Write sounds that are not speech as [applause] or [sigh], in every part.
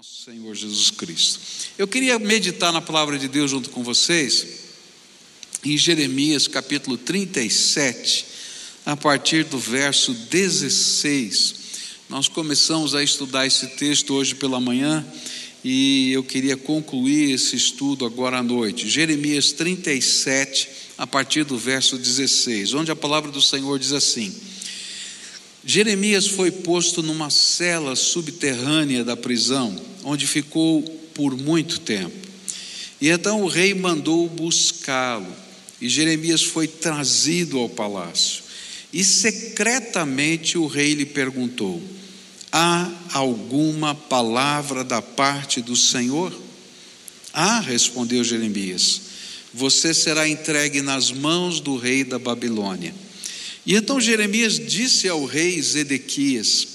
nosso Senhor Jesus Cristo. Eu queria meditar na palavra de Deus junto com vocês, em Jeremias capítulo 37, a partir do verso 16. Nós começamos a estudar esse texto hoje pela manhã e eu queria concluir esse estudo agora à noite. Jeremias 37, a partir do verso 16, onde a palavra do Senhor diz assim: Jeremias foi posto numa cela subterrânea da prisão, onde ficou por muito tempo. E então o rei mandou buscá-lo, e Jeremias foi trazido ao palácio. E secretamente o rei lhe perguntou: Há alguma palavra da parte do Senhor? Ah, respondeu Jeremias: Você será entregue nas mãos do rei da Babilônia. E então Jeremias disse ao rei Zedequias: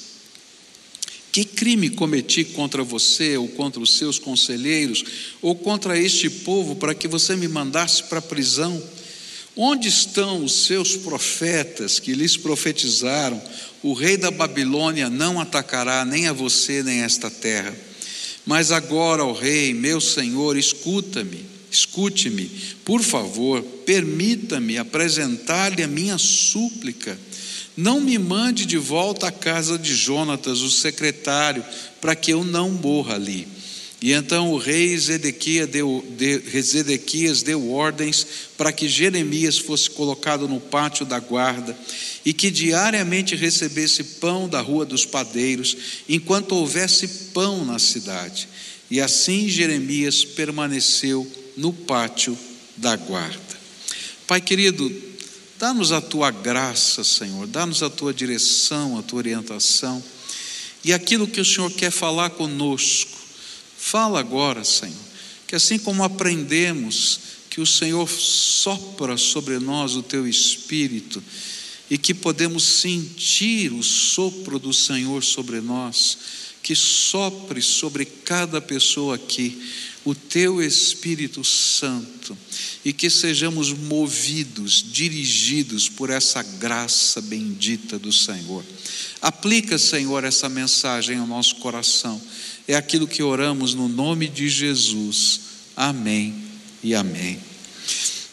Que crime cometi contra você, ou contra os seus conselheiros, ou contra este povo, para que você me mandasse para a prisão? Onde estão os seus profetas que lhes profetizaram? O rei da Babilônia não atacará nem a você nem a esta terra. Mas agora, ó rei, meu senhor, escuta-me. Escute-me, por favor, permita-me apresentar-lhe a minha súplica. Não me mande de volta à casa de Jonatas, o secretário, para que eu não morra ali. E então o rei Zedequias deu, de, Zedequias deu ordens para que Jeremias fosse colocado no pátio da guarda e que diariamente recebesse pão da rua dos padeiros, enquanto houvesse pão na cidade. E assim Jeremias permaneceu no pátio da guarda. Pai querido, dá-nos a tua graça, Senhor, dá-nos a tua direção, a tua orientação e aquilo que o Senhor quer falar conosco. Fala agora, Senhor, que assim como aprendemos que o Senhor sopra sobre nós o teu espírito e que podemos sentir o sopro do Senhor sobre nós, que sopre sobre cada pessoa aqui o teu Espírito Santo e que sejamos movidos, dirigidos por essa graça bendita do Senhor. Aplica, Senhor, essa mensagem ao nosso coração. É aquilo que oramos no nome de Jesus. Amém e amém.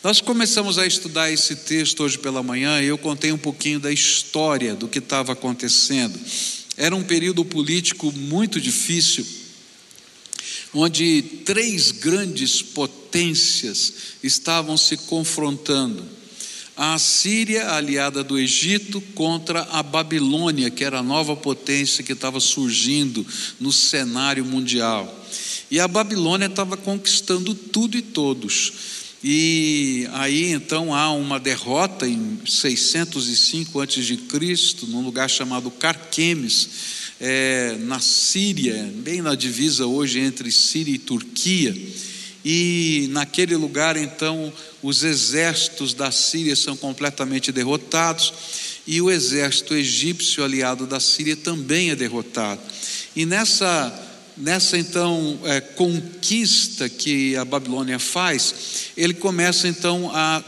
Nós começamos a estudar esse texto hoje pela manhã e eu contei um pouquinho da história do que estava acontecendo. Era um período político muito difícil onde três grandes potências estavam se confrontando. A Síria, aliada do Egito, contra a Babilônia, que era a nova potência que estava surgindo no cenário mundial. E a Babilônia estava conquistando tudo e todos. E aí então há uma derrota em 605 a.C., num lugar chamado Carquemes é, na Síria, bem na divisa hoje entre Síria e Turquia. E naquele lugar, então, os exércitos da Síria são completamente derrotados, e o exército egípcio aliado da Síria também é derrotado. E nessa, nessa então, é, conquista que a Babilônia faz, ele começa então a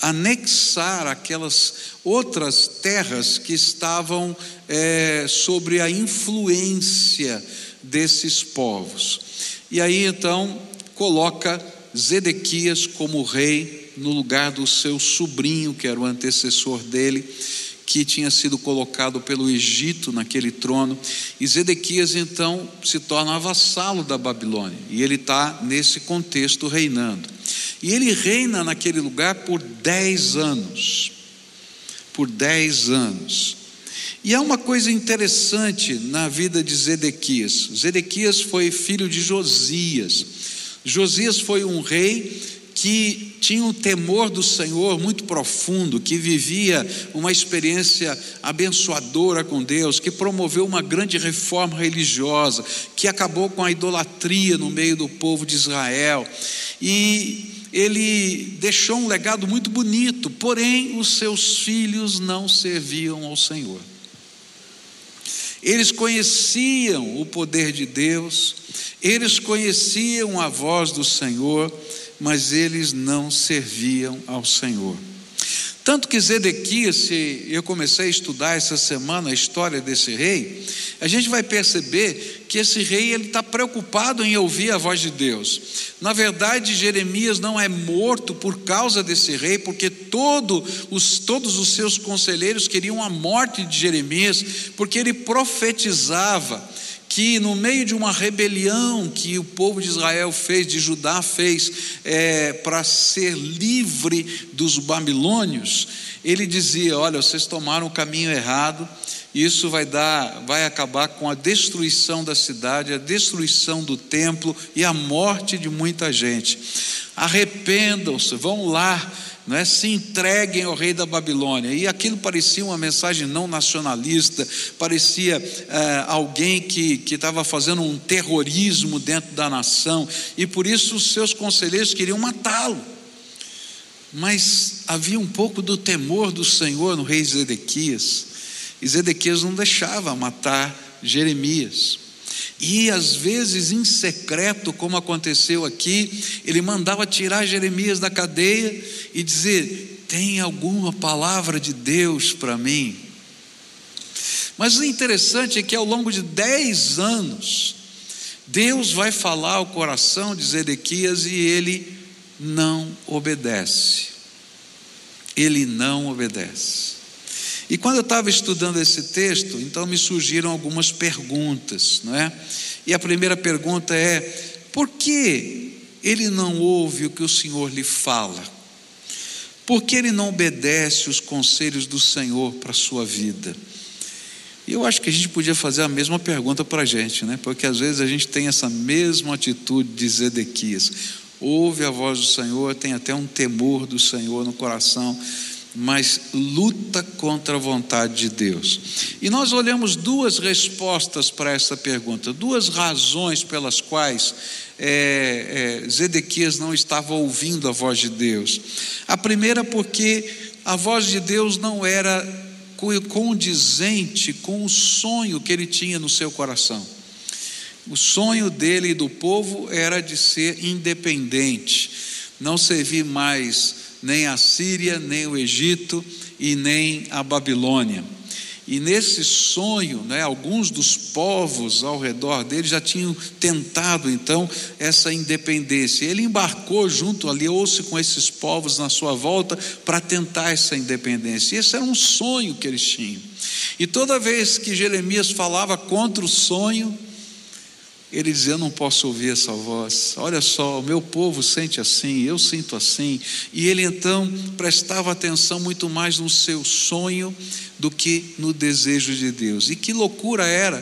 anexar aquelas outras terras que estavam é, sobre a influência desses povos. E aí então coloca Zedequias como rei no lugar do seu sobrinho, que era o antecessor dele, que tinha sido colocado pelo Egito naquele trono. E Zedequias então se torna vassalo da Babilônia, e ele está nesse contexto reinando. E ele reina naquele lugar por dez anos. Por dez anos. E há uma coisa interessante na vida de Zedequias. Zedequias foi filho de Josias. Josias foi um rei que tinha um temor do Senhor muito profundo, que vivia uma experiência abençoadora com Deus, que promoveu uma grande reforma religiosa, que acabou com a idolatria no meio do povo de Israel. E ele deixou um legado muito bonito, porém os seus filhos não serviam ao Senhor. Eles conheciam o poder de Deus, eles conheciam a voz do Senhor, mas eles não serviam ao Senhor. Tanto que Zedequias, se eu comecei a estudar essa semana a história desse rei, a gente vai perceber que esse rei ele está preocupado em ouvir a voz de Deus. Na verdade, Jeremias não é morto por causa desse rei, porque todo os, todos os seus conselheiros queriam a morte de Jeremias, porque ele profetizava que no meio de uma rebelião que o povo de Israel fez, de Judá fez, é, para ser livre dos babilônios, ele dizia: Olha, vocês tomaram o caminho errado, isso vai dar, vai acabar com a destruição da cidade, a destruição do templo e a morte de muita gente. Arrependam-se, vão lá não é? se entreguem ao rei da Babilônia. E aquilo parecia uma mensagem não nacionalista, parecia é, alguém que estava fazendo um terrorismo dentro da nação, e por isso os seus conselheiros queriam matá-lo. Mas havia um pouco do temor do Senhor no rei Zedequias, e Zedequias não deixava matar Jeremias. E às vezes em secreto, como aconteceu aqui, ele mandava tirar Jeremias da cadeia e dizer: Tem alguma palavra de Deus para mim? Mas o interessante é que ao longo de dez anos, Deus vai falar ao coração de Zedequias e ele não obedece. Ele não obedece. E quando eu estava estudando esse texto, então me surgiram algumas perguntas, não é? E a primeira pergunta é: por que ele não ouve o que o Senhor lhe fala? Por que ele não obedece os conselhos do Senhor para a sua vida? E eu acho que a gente podia fazer a mesma pergunta para a gente, né? Porque às vezes a gente tem essa mesma atitude de Zedequias. Ouve a voz do Senhor, tem até um temor do Senhor no coração, mas luta contra a vontade de Deus. E nós olhamos duas respostas para essa pergunta, duas razões pelas quais é, é, Zedequias não estava ouvindo a voz de Deus. A primeira, porque a voz de Deus não era condizente com o sonho que ele tinha no seu coração. O sonho dele e do povo era de ser independente, não servir mais nem a Síria, nem o Egito e nem a Babilônia. E nesse sonho, né, alguns dos povos ao redor dele já tinham tentado então essa independência. Ele embarcou junto, aliou-se com esses povos na sua volta para tentar essa independência. E esse era um sonho que eles tinham. E toda vez que Jeremias falava contra o sonho, ele dizia: Eu não posso ouvir essa voz. Olha só, o meu povo sente assim, eu sinto assim. E ele então prestava atenção muito mais no seu sonho do que no desejo de Deus. E que loucura era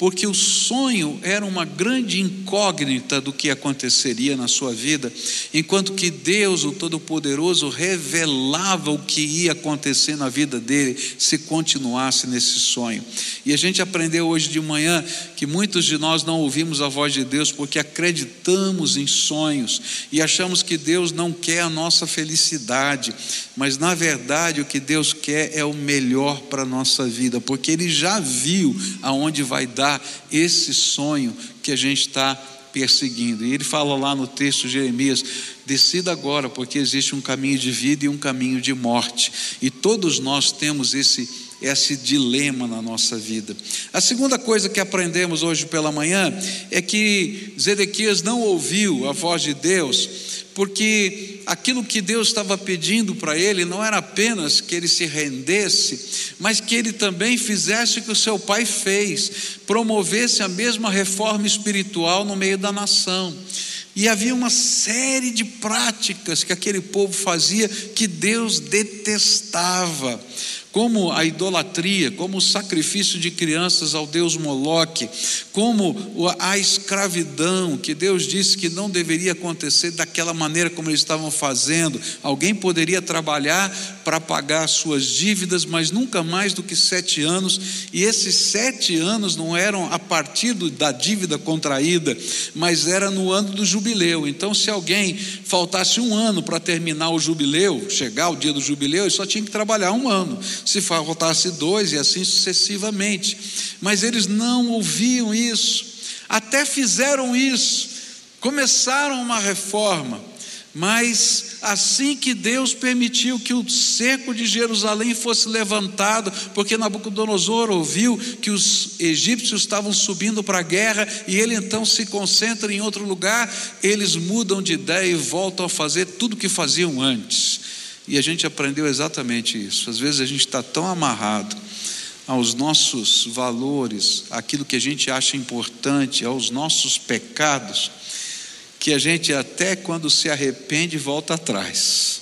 porque o sonho era uma grande incógnita do que aconteceria na sua vida, enquanto que Deus, o Todo-Poderoso, revelava o que ia acontecer na vida dele se continuasse nesse sonho. E a gente aprendeu hoje de manhã que muitos de nós não ouvimos a voz de Deus porque acreditamos em sonhos e achamos que Deus não quer a nossa felicidade, mas na verdade o que Deus quer é o melhor para a nossa vida, porque Ele já viu aonde vai dar esse sonho que a gente está perseguindo. E ele fala lá no texto de Jeremias: decida agora, porque existe um caminho de vida e um caminho de morte. E todos nós temos esse esse dilema na nossa vida. A segunda coisa que aprendemos hoje pela manhã é que Zedequias não ouviu a voz de Deus porque aquilo que Deus estava pedindo para ele não era apenas que ele se rendesse, mas que ele também fizesse o que o seu pai fez, promovesse a mesma reforma espiritual no meio da nação. E havia uma série de práticas que aquele povo fazia que Deus detestava como a idolatria, como o sacrifício de crianças ao deus Moloque, como a escravidão, que Deus disse que não deveria acontecer daquela maneira como eles estavam fazendo. Alguém poderia trabalhar para pagar suas dívidas, mas nunca mais do que sete anos, e esses sete anos não eram a partir da dívida contraída, mas era no ano do jubileu. Então, se alguém faltasse um ano para terminar o jubileu, chegar o dia do jubileu, ele só tinha que trabalhar um ano se faltasse dois, e assim sucessivamente. Mas eles não ouviam isso, até fizeram isso, começaram uma reforma, Mas assim que Deus permitiu que o cerco de Jerusalém fosse levantado, porque Nabucodonosor ouviu que os egípcios estavam subindo para a guerra e ele então se concentra em outro lugar, eles mudam de ideia e voltam a fazer tudo o que faziam antes. E a gente aprendeu exatamente isso. Às vezes a gente está tão amarrado aos nossos valores, aquilo que a gente acha importante, aos nossos pecados, que a gente até quando se arrepende volta atrás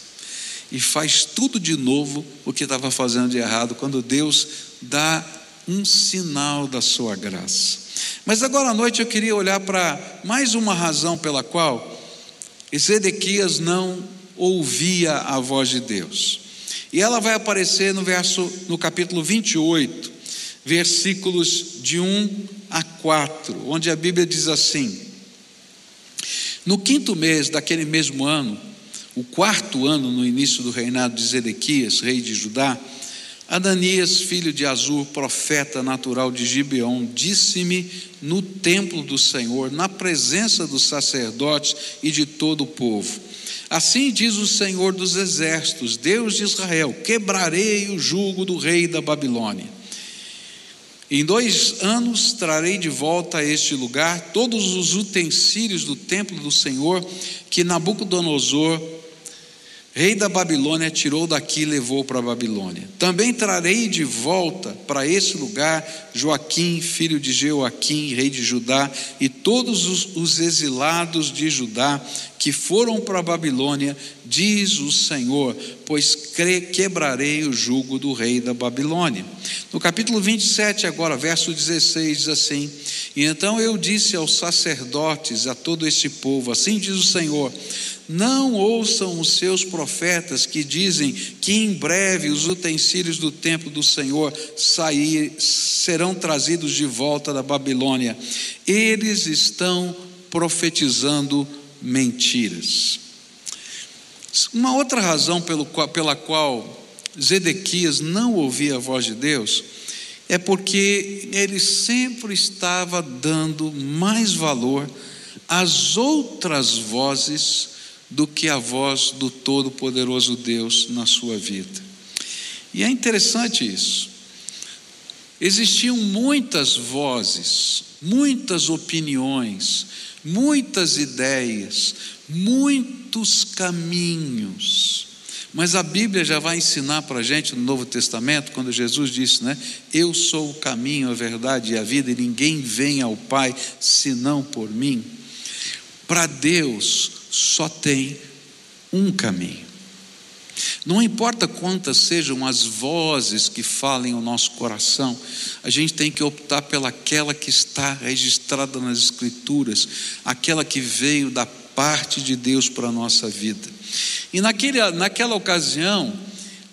e faz tudo de novo o que estava fazendo de errado, quando Deus dá um sinal da sua graça. Mas agora à noite eu queria olhar para mais uma razão pela qual Ezequias não ouvia a voz de Deus. E ela vai aparecer no verso no capítulo 28, versículos de 1 a 4, onde a Bíblia diz assim: no quinto mês daquele mesmo ano, o quarto ano no início do reinado de Zedequias, rei de Judá, Ananias, filho de Azur, profeta natural de Gibeon, disse-me no templo do Senhor, na presença dos sacerdotes e de todo o povo: Assim diz o Senhor dos exércitos, Deus de Israel: quebrarei o jugo do rei da Babilônia. Em dois anos trarei de volta a este lugar todos os utensílios do templo do Senhor que Nabucodonosor, rei da Babilônia, tirou daqui e levou para a Babilônia. Também trarei de volta para esse lugar Joaquim, filho de Jeoaquim, rei de Judá, e todos os, os exilados de Judá que foram para a Babilônia, diz o Senhor, pois quebrarei o jugo do rei da Babilônia. No capítulo 27, agora, verso 16, diz assim: E então eu disse aos sacerdotes, a todo esse povo: Assim diz o Senhor, não ouçam os seus profetas que dizem que em breve os utensílios do templo do Senhor sair, serão trazidos de volta da Babilônia. Eles estão profetizando mentiras. Uma outra razão pela qual Zedequias não ouvia a voz de Deus é porque ele sempre estava dando mais valor às outras vozes do que a voz do Todo-Poderoso Deus na sua vida. E é interessante isso. Existiam muitas vozes, muitas opiniões, muitas ideias, muitos caminhos. Mas a Bíblia já vai ensinar para a gente no Novo Testamento, quando Jesus disse, né? Eu sou o caminho, a verdade e a vida, e ninguém vem ao Pai senão por mim. Para Deus só tem um caminho. Não importa quantas sejam as vozes que falem o nosso coração, a gente tem que optar pelaquela que está registrada nas Escrituras, aquela que veio da parte de Deus para a nossa vida. E naquele, naquela ocasião,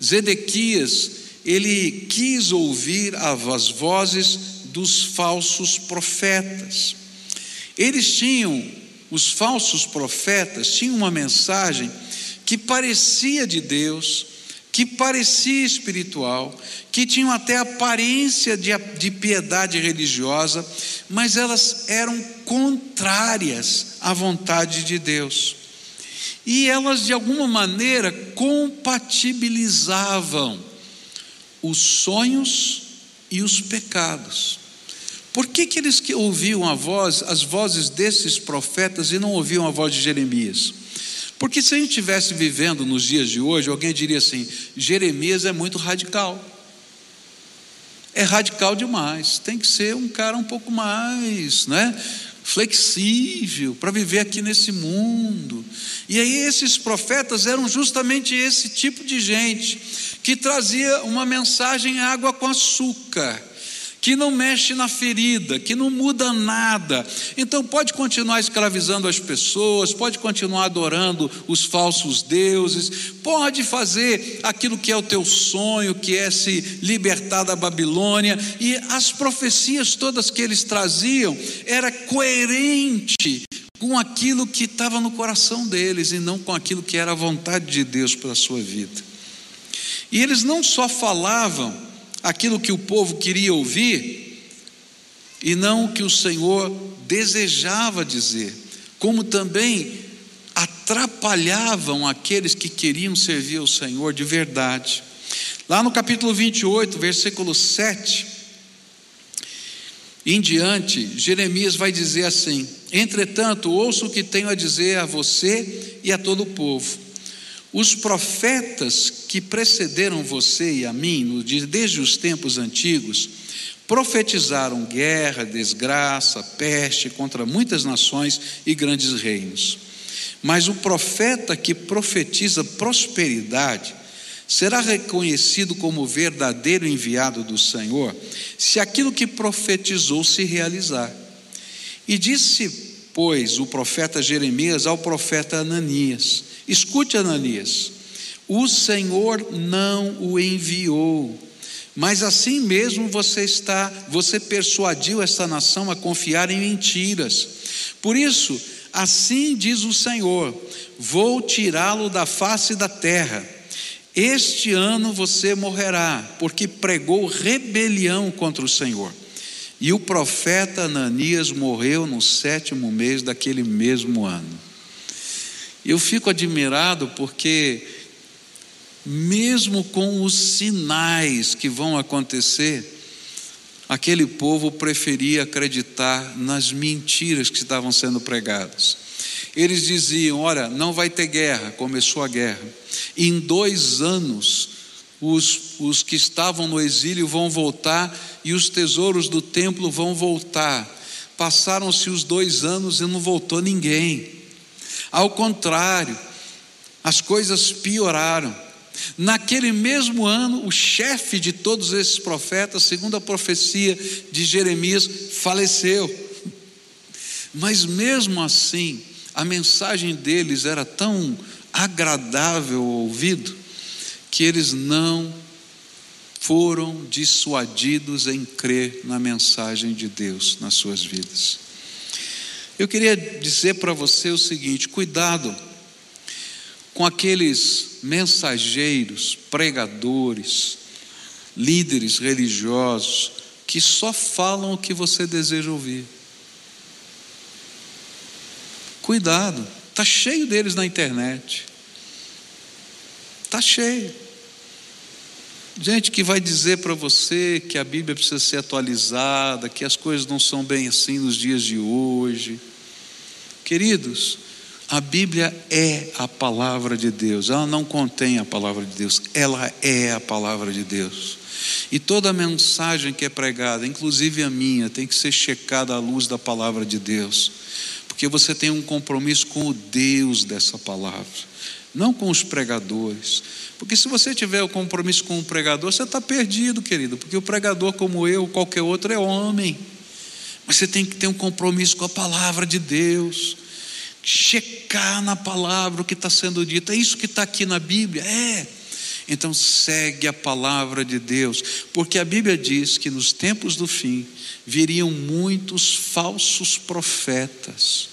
Zedequias, ele quis ouvir as vozes dos falsos profetas. Eles tinham, os falsos profetas tinham uma mensagem que parecia de Deus, que parecia espiritual, que tinham até aparência de, de piedade religiosa, mas elas eram contrárias à vontade de Deus. E elas, de alguma maneira, compatibilizavam os sonhos e os pecados. Por que, que eles ouviam a voz, as vozes desses profetas e não ouviam a voz de Jeremias? Porque se a gente estivesse vivendo nos dias de hoje, alguém diria assim: Jeremias é muito radical. É radical demais. Tem que ser um cara um pouco mais, né? Flexível para viver aqui nesse mundo. E aí esses profetas eram justamente esse tipo de gente que trazia uma mensagem água com açúcar que não mexe na ferida, que não muda nada. Então pode continuar escravizando as pessoas, pode continuar adorando os falsos deuses, pode fazer aquilo que é o teu sonho, que é se libertar da Babilônia, e as profecias todas que eles traziam era coerente com aquilo que estava no coração deles e não com aquilo que era a vontade de Deus para a sua vida. E eles não só falavam aquilo que o povo queria ouvir e não o que o Senhor desejava dizer, como também atrapalhava atrapalhavam aqueles que queriam servir ao Senhor de verdade. Lá no capítulo 28, versículo 7 em diante, Jeremias vai dizer assim: Entretanto, ouço o que tenho a dizer a você e a todo o povo. Os profetas que precederam você e a mim, desde os tempos antigos, profetizaram guerra, desgraça, peste contra muitas nações e grandes reinos. Mas o profeta que profetiza prosperidade será reconhecido como verdadeiro enviado do Senhor se aquilo que profetizou se realizar. E disse, pois, o profeta Jeremias ao profeta Ananias: Escute, Ananias, o Senhor não o enviou, mas assim mesmo você está, você persuadiu esta nação a confiar em mentiras. Por isso, assim diz o Senhor: vou tirá-lo da face da terra este ano você morrerá, porque pregou rebelião contra o Senhor. E o profeta Ananias morreu no sétimo mês daquele mesmo ano. Eu fico admirado porque, mesmo com os sinais que vão acontecer, aquele povo preferia acreditar nas mentiras que estavam sendo pregadas. Eles diziam: Olha, não vai ter guerra, começou a guerra. Em dois anos, os, os que estavam no exílio vão voltar e os tesouros do templo vão voltar. Passaram-se os dois anos e não voltou ninguém. Ao contrário, as coisas pioraram. Naquele mesmo ano, o chefe de todos esses profetas, segundo a profecia de Jeremias, faleceu. Mas mesmo assim, a mensagem deles era tão agradável ao ouvido que eles não foram dissuadidos em crer na mensagem de Deus nas suas vidas. Eu queria dizer para você o seguinte: cuidado com aqueles mensageiros, pregadores, líderes religiosos que só falam o que você deseja ouvir. Cuidado, está cheio deles na internet. Está cheio. Gente que vai dizer para você que a Bíblia precisa ser atualizada, que as coisas não são bem assim nos dias de hoje. Queridos, a Bíblia é a palavra de Deus, ela não contém a palavra de Deus, ela é a palavra de Deus. E toda mensagem que é pregada, inclusive a minha, tem que ser checada à luz da palavra de Deus porque você tem um compromisso com o Deus dessa palavra, não com os pregadores. Porque se você tiver o compromisso com o pregador, você está perdido, querido, porque o pregador, como eu, qualquer outro, é homem. Mas você tem que ter um compromisso com a palavra de Deus, checar na palavra o que está sendo dito. É isso que está aqui na Bíblia? É. Então segue a palavra de Deus, porque a Bíblia diz que nos tempos do fim viriam muitos falsos profetas.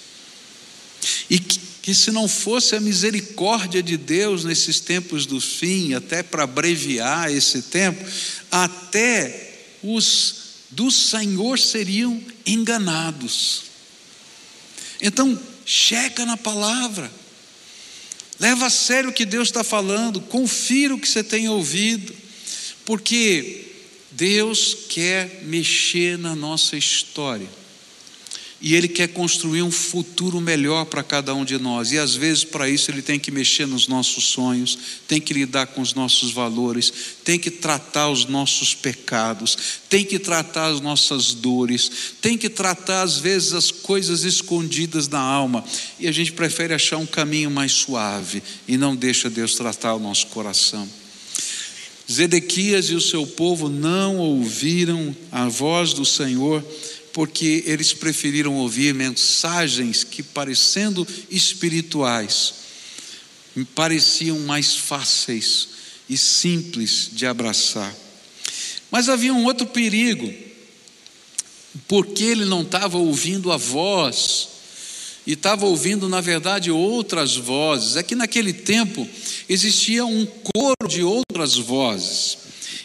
E que, que se não fosse a misericórdia de Deus nesses tempos do fim, até para abreviar esse tempo, até os do Senhor seriam enganados. Então, checa na palavra. Leva a sério o que Deus está falando, confira o que você tem ouvido, porque Deus quer mexer na nossa história. E Ele quer construir um futuro melhor para cada um de nós. E às vezes, para isso, Ele tem que mexer nos nossos sonhos, tem que lidar com os nossos valores, tem que tratar os nossos pecados, tem que tratar as nossas dores, tem que tratar, às vezes, as coisas escondidas na alma. E a gente prefere achar um caminho mais suave e não deixa Deus tratar o nosso coração. Zedequias e o seu povo não ouviram a voz do Senhor porque eles preferiram ouvir mensagens que, parecendo espirituais, pareciam mais fáceis e simples de abraçar. Mas havia um outro perigo, porque ele não estava ouvindo a voz, e estava ouvindo, na verdade, outras vozes. É que naquele tempo existia um coro de outras vozes.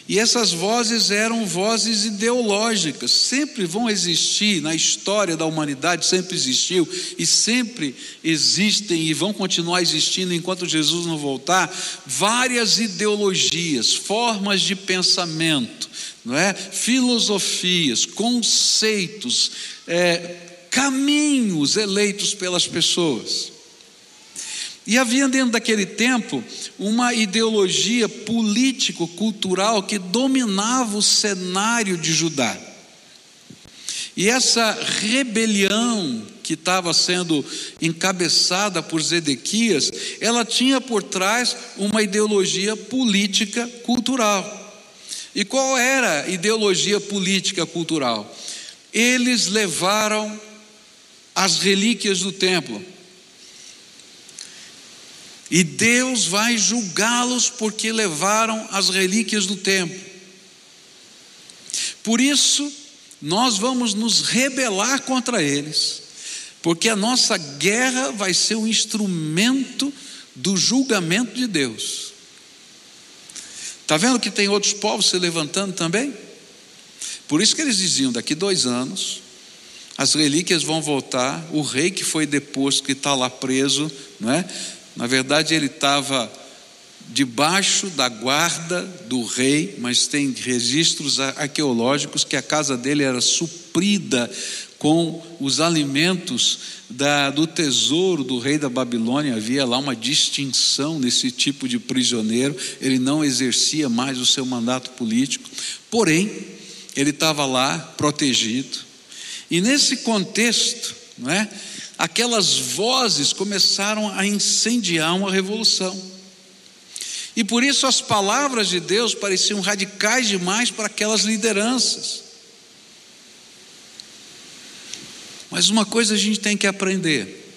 E essas vozes eram vozes ideológicas, sempre vão existir na história da humanidade, sempre existiu e sempre existem e vão continuar existindo enquanto Jesus não voltar, várias ideologias, formas de pensamento, não é? Filosofias, conceitos, é, caminhos eleitos pelas pessoas. E havia dentro daquele tempo uma ideologia político-cultural que dominava o cenário de Judá. E essa rebelião que estava sendo encabeçada por Zedequias, ela tinha por trás uma ideologia política cultural. E qual era a ideologia política cultural? Eles levaram as relíquias do templo e Deus vai julgá-los porque levaram as relíquias do templo. Por isso, nós vamos nos rebelar contra eles, porque a nossa guerra vai ser um instrumento do julgamento de Deus. Está vendo que tem outros povos se levantando também? Por isso que eles diziam: daqui dois anos, as relíquias vão voltar, o rei que foi deposto, que está lá preso, não é? Na verdade, ele estava debaixo da guarda do rei, mas tem registros arqueológicos que a casa dele era suprida com os alimentos da, do tesouro do rei da Babilônia. Havia lá uma distinção nesse tipo de prisioneiro, ele não exercia mais o seu mandato político, porém, ele estava lá protegido. E nesse contexto, não é? Aquelas vozes começaram a incendiar uma revolução. E por isso as palavras de Deus pareciam radicais demais para aquelas lideranças. Mas uma coisa a gente tem que aprender: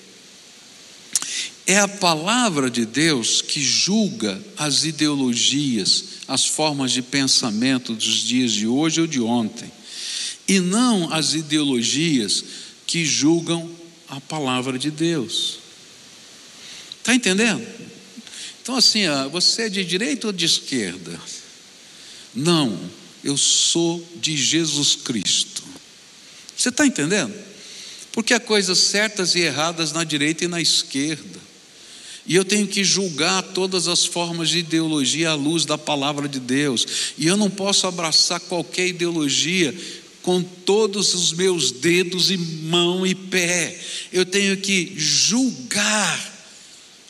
é a palavra de Deus que julga as ideologias, as formas de pensamento dos dias de hoje ou de ontem, e não as ideologias que julgam a palavra de Deus. Está entendendo? Então, assim, você é de direita ou de esquerda? Não, eu sou de Jesus Cristo. Você está entendendo? Porque há coisas certas e erradas na direita e na esquerda. E eu tenho que julgar todas as formas de ideologia à luz da palavra de Deus. E eu não posso abraçar qualquer ideologia com todos os meus dedos e mão e pé. Eu tenho que julgar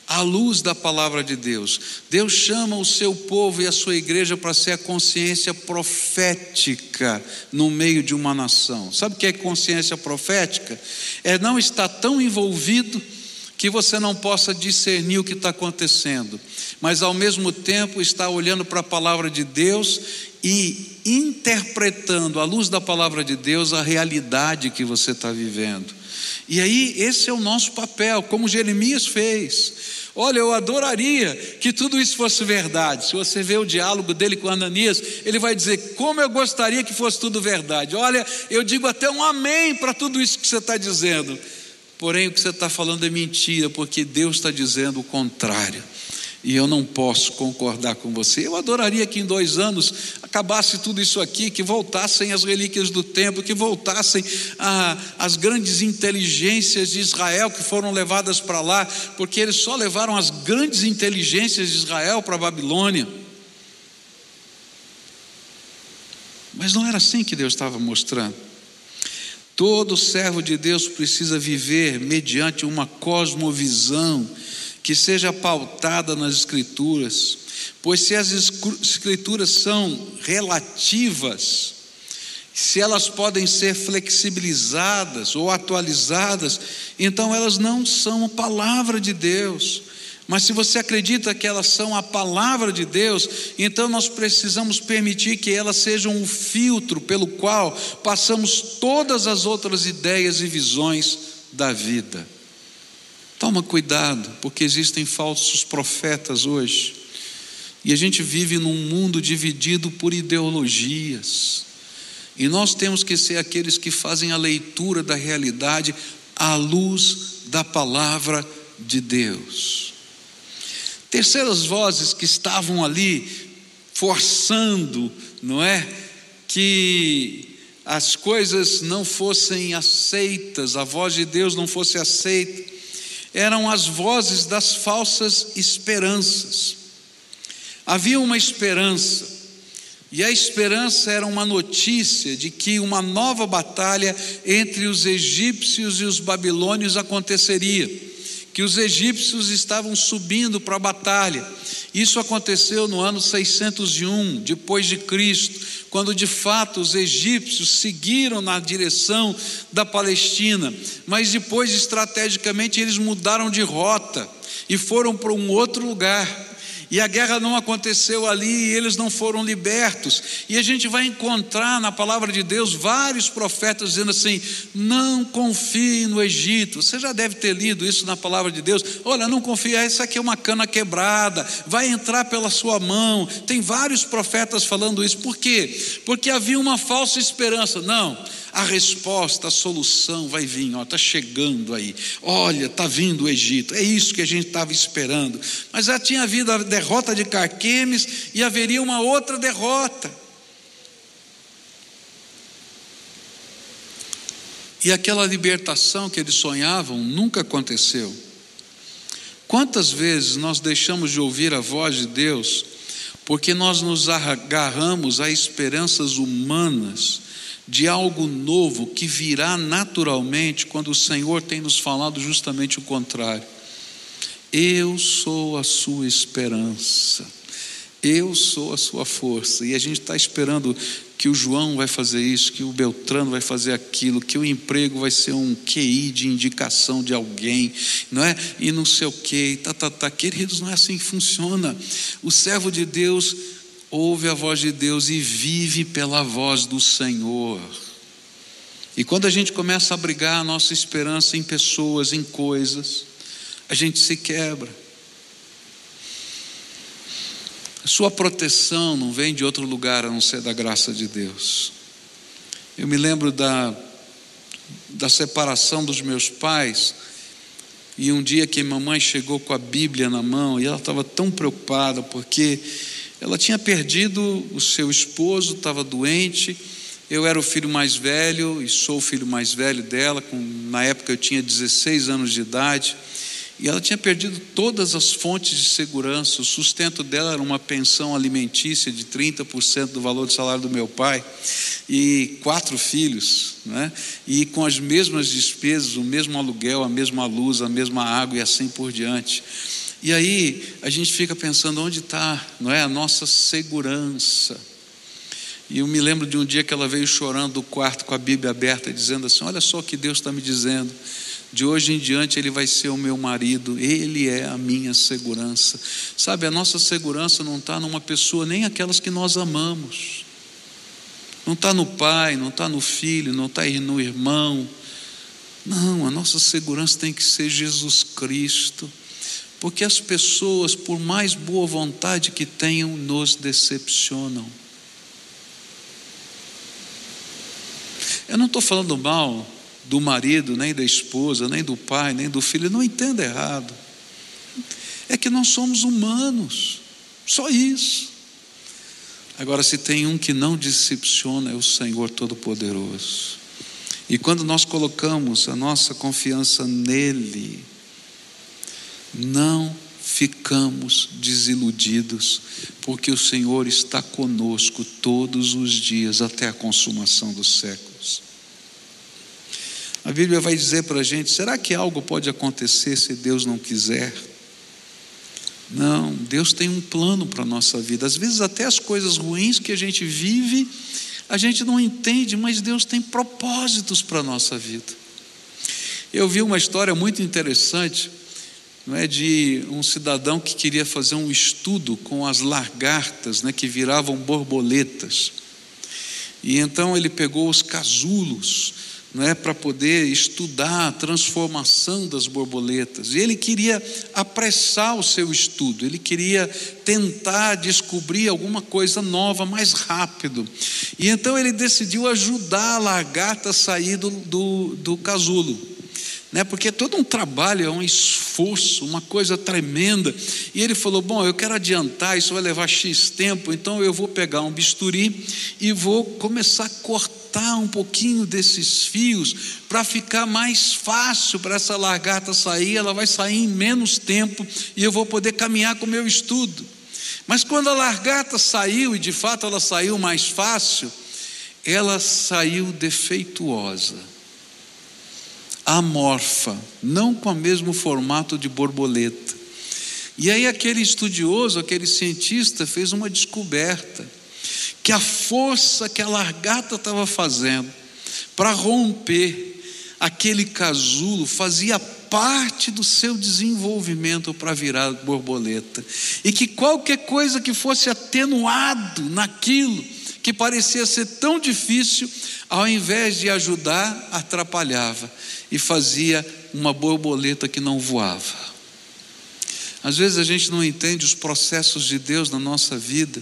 à luz da palavra de Deus. Deus chama o seu povo e a sua igreja para ser a consciência profética no meio de uma nação. Sabe o que é consciência profética? É não estar tão envolvido que você não possa discernir o que está acontecendo, mas ao mesmo tempo estar olhando para a palavra de Deus e interpretando à luz da palavra de Deus a realidade que você está vivendo. E aí, esse é o nosso papel, como Jeremias fez. Olha, eu adoraria que tudo isso fosse verdade. Se você vê o diálogo dele com Ananias, ele vai dizer: Como eu gostaria que fosse tudo verdade. Olha, eu digo até um amém para tudo isso que você está dizendo. Porém, o que você está falando é mentira, porque Deus está dizendo o contrário. E eu não posso concordar com você. Eu adoraria que em dois anos acabasse tudo isso aqui, que voltassem as relíquias do templo, que voltassem a, as grandes inteligências de Israel que foram levadas para lá, porque eles só levaram as grandes inteligências de Israel para a Babilônia. Mas não era assim que Deus estava mostrando. Todo servo de Deus precisa viver mediante uma cosmovisão que seja pautada nas Escrituras, pois se as Escrituras são relativas, se elas podem ser flexibilizadas ou atualizadas, então elas não são a palavra de Deus. Mas se você acredita que elas são a palavra de Deus, então nós precisamos permitir que elas sejam o filtro pelo qual passamos todas as outras ideias e visões da vida. Toma cuidado, porque existem falsos profetas hoje. E a gente vive num mundo dividido por ideologias. E nós temos que ser aqueles que fazem a leitura da realidade à luz da palavra de Deus. Terceiras vozes que estavam ali forçando não é? Que as coisas não fossem aceitas, a voz de Deus não fosse aceita, eram as vozes das falsas esperanças. Havia uma esperança, e a esperança era uma notícia de que uma nova batalha entre os egípcios e os babilônios aconteceria, que os egípcios estavam subindo para a batalha. Isso aconteceu no ano 601 depois de Cristo, quando de fato os egípcios seguiram na direção da Palestina, mas depois estrategicamente eles mudaram de rota e foram para um outro lugar e a guerra não aconteceu ali e eles não foram libertos. E a gente vai encontrar na palavra de Deus vários profetas dizendo assim: não confie no Egito. Você já deve ter lido isso na palavra de Deus. Olha, não confie, essa aqui é uma cana quebrada, vai entrar pela sua mão. Tem vários profetas falando isso. Por quê? Porque havia uma falsa esperança. Não a resposta, a solução vai vir, ó, está chegando aí. Olha, está vindo o Egito. É isso que a gente estava esperando. Mas já tinha havido a derrota de Carquemes e haveria uma outra derrota. E aquela libertação que eles sonhavam nunca aconteceu. Quantas vezes nós deixamos de ouvir a voz de Deus porque nós nos agarramos a esperanças humanas de algo novo que virá naturalmente quando o Senhor tem nos falado justamente o contrário. Eu sou a sua esperança, eu sou a sua força, e a gente está esperando que o João vai fazer isso, que o Beltrano vai fazer aquilo, que o emprego vai ser um QI de indicação de alguém, não é? E não sei o que, tá, tá, tá. Queridos, não é assim que funciona. O servo de Deus ouve a voz de Deus e vive pela voz do Senhor. E quando a gente começa a abrigar a nossa esperança em pessoas, em coisas, a gente se quebra. A sua proteção não vem de outro lugar a não ser da graça de Deus. Eu me lembro da, da separação dos meus pais, e um dia que mamãe chegou com a Bíblia na mão, e ela estava tão preocupada, porque ela tinha perdido o seu esposo, estava doente. Eu era o filho mais velho e sou o filho mais velho dela. Com, na época eu tinha 16 anos de idade. E ela tinha perdido todas as fontes de segurança. O sustento dela era uma pensão alimentícia de 30% do valor do salário do meu pai. E quatro filhos, né? e com as mesmas despesas, o mesmo aluguel, a mesma luz, a mesma água e assim por diante. E aí a gente fica pensando onde está, não é a nossa segurança. E eu me lembro de um dia que ela veio chorando do quarto com a Bíblia aberta, dizendo assim: Olha só o que Deus está me dizendo. De hoje em diante ele vai ser o meu marido, ele é a minha segurança. Sabe, a nossa segurança não está numa pessoa, nem aquelas que nós amamos. Não está no pai, não está no filho, não está no irmão. Não, a nossa segurança tem que ser Jesus Cristo. Porque as pessoas, por mais boa vontade que tenham, nos decepcionam. Eu não estou falando mal do marido, nem da esposa, nem do pai, nem do filho, não entenda errado. É que nós somos humanos, só isso. Agora, se tem um que não decepciona, é o Senhor Todo-Poderoso. E quando nós colocamos a nossa confiança nele, não ficamos desiludidos, porque o Senhor está conosco todos os dias até a consumação dos séculos. A Bíblia vai dizer para a gente: será que algo pode acontecer se Deus não quiser? Não, Deus tem um plano para a nossa vida. Às vezes, até as coisas ruins que a gente vive, a gente não entende, mas Deus tem propósitos para a nossa vida. Eu vi uma história muito interessante não é de um cidadão que queria fazer um estudo com as lagartas, né, que viravam borboletas. E então ele pegou os casulos, não é, para poder estudar a transformação das borboletas. E ele queria apressar o seu estudo, ele queria tentar descobrir alguma coisa nova mais rápido. E então ele decidiu ajudar a lagarta a sair do, do, do casulo. Né? porque é todo um trabalho, é um esforço, uma coisa tremenda. E ele falou: Bom, eu quero adiantar, isso vai levar X tempo, então eu vou pegar um bisturi e vou começar a cortar um pouquinho desses fios para ficar mais fácil para essa largata sair. Ela vai sair em menos tempo e eu vou poder caminhar com o meu estudo. Mas quando a largata saiu, e de fato ela saiu mais fácil, ela saiu defeituosa amorfa, não com o mesmo formato de borboleta. E aí, aquele estudioso, aquele cientista, fez uma descoberta: que a força que a largata estava fazendo para romper aquele casulo fazia parte do seu desenvolvimento para virar borboleta, e que qualquer coisa que fosse atenuado naquilo que parecia ser tão difícil, ao invés de ajudar, atrapalhava e fazia uma borboleta que não voava. Às vezes a gente não entende os processos de Deus na nossa vida,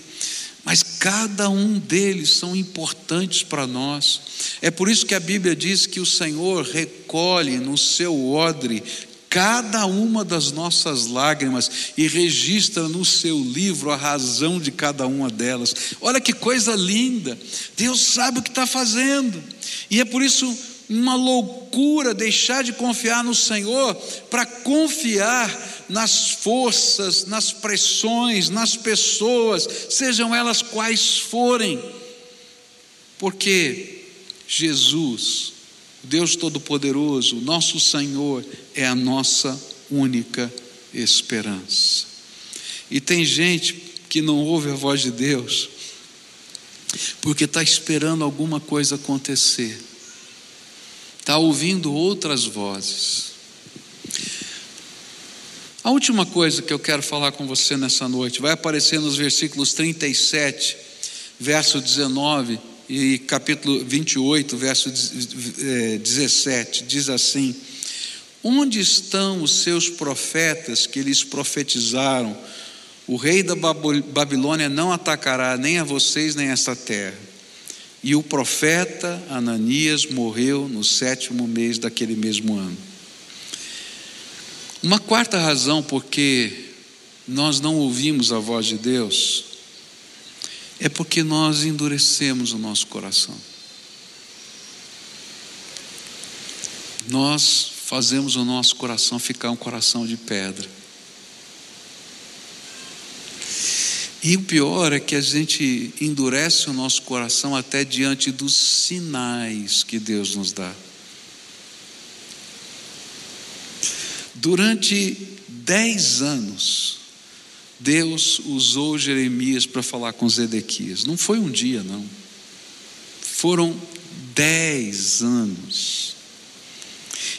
mas cada um deles são importantes para nós. É por isso que a Bíblia diz que o Senhor recolhe no seu odre cada uma das nossas lágrimas e registra no seu livro a razão de cada uma delas. Olha que coisa linda! Deus sabe o que está fazendo, e é por isso uma loucura deixar de confiar no Senhor para confiar nas forças, nas pressões, nas pessoas, sejam elas quais forem, porque Jesus, Deus Todo-Poderoso, nosso Senhor, é a nossa única esperança. E tem gente que não ouve a voz de Deus, porque está esperando alguma coisa acontecer está ouvindo outras vozes. A última coisa que eu quero falar com você nessa noite vai aparecer nos versículos 37, verso 19 e capítulo 28, verso 17. Eh, Diz assim: Onde estão os seus profetas que lhes profetizaram? O rei da Babilônia não atacará nem a vocês nem esta terra. E o profeta Ananias morreu no sétimo mês daquele mesmo ano. Uma quarta razão porque nós não ouvimos a voz de Deus é porque nós endurecemos o nosso coração. Nós fazemos o nosso coração ficar um coração de pedra. E o pior é que a gente endurece o nosso coração até diante dos sinais que Deus nos dá. Durante dez anos, Deus usou Jeremias para falar com Zedequias. Não foi um dia, não. Foram dez anos.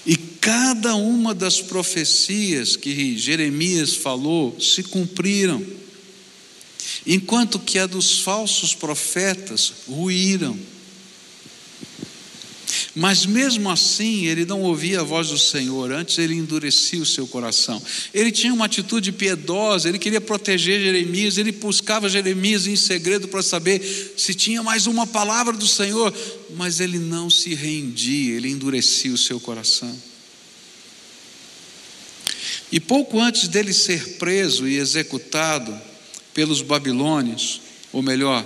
E cada uma das profecias que Jeremias falou se cumpriram enquanto que a dos falsos profetas ruíram. Mas mesmo assim, ele não ouvia a voz do Senhor, antes ele endurecia o seu coração. Ele tinha uma atitude piedosa, ele queria proteger Jeremias, ele buscava Jeremias em segredo para saber se tinha mais uma palavra do Senhor, mas ele não se rendia, ele endurecia o seu coração. E pouco antes dele ser preso e executado, pelos babilônios, ou melhor,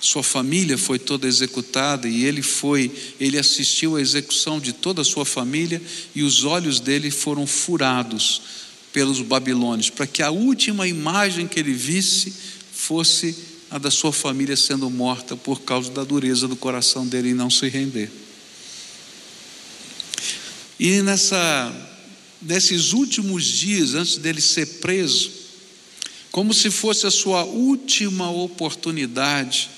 sua família foi toda executada e ele foi, ele assistiu à execução de toda a sua família e os olhos dele foram furados pelos babilônios, para que a última imagem que ele visse fosse a da sua família sendo morta por causa da dureza do coração dele em não se render. E nessa nesses últimos dias antes dele ser preso, como se fosse a sua última oportunidade.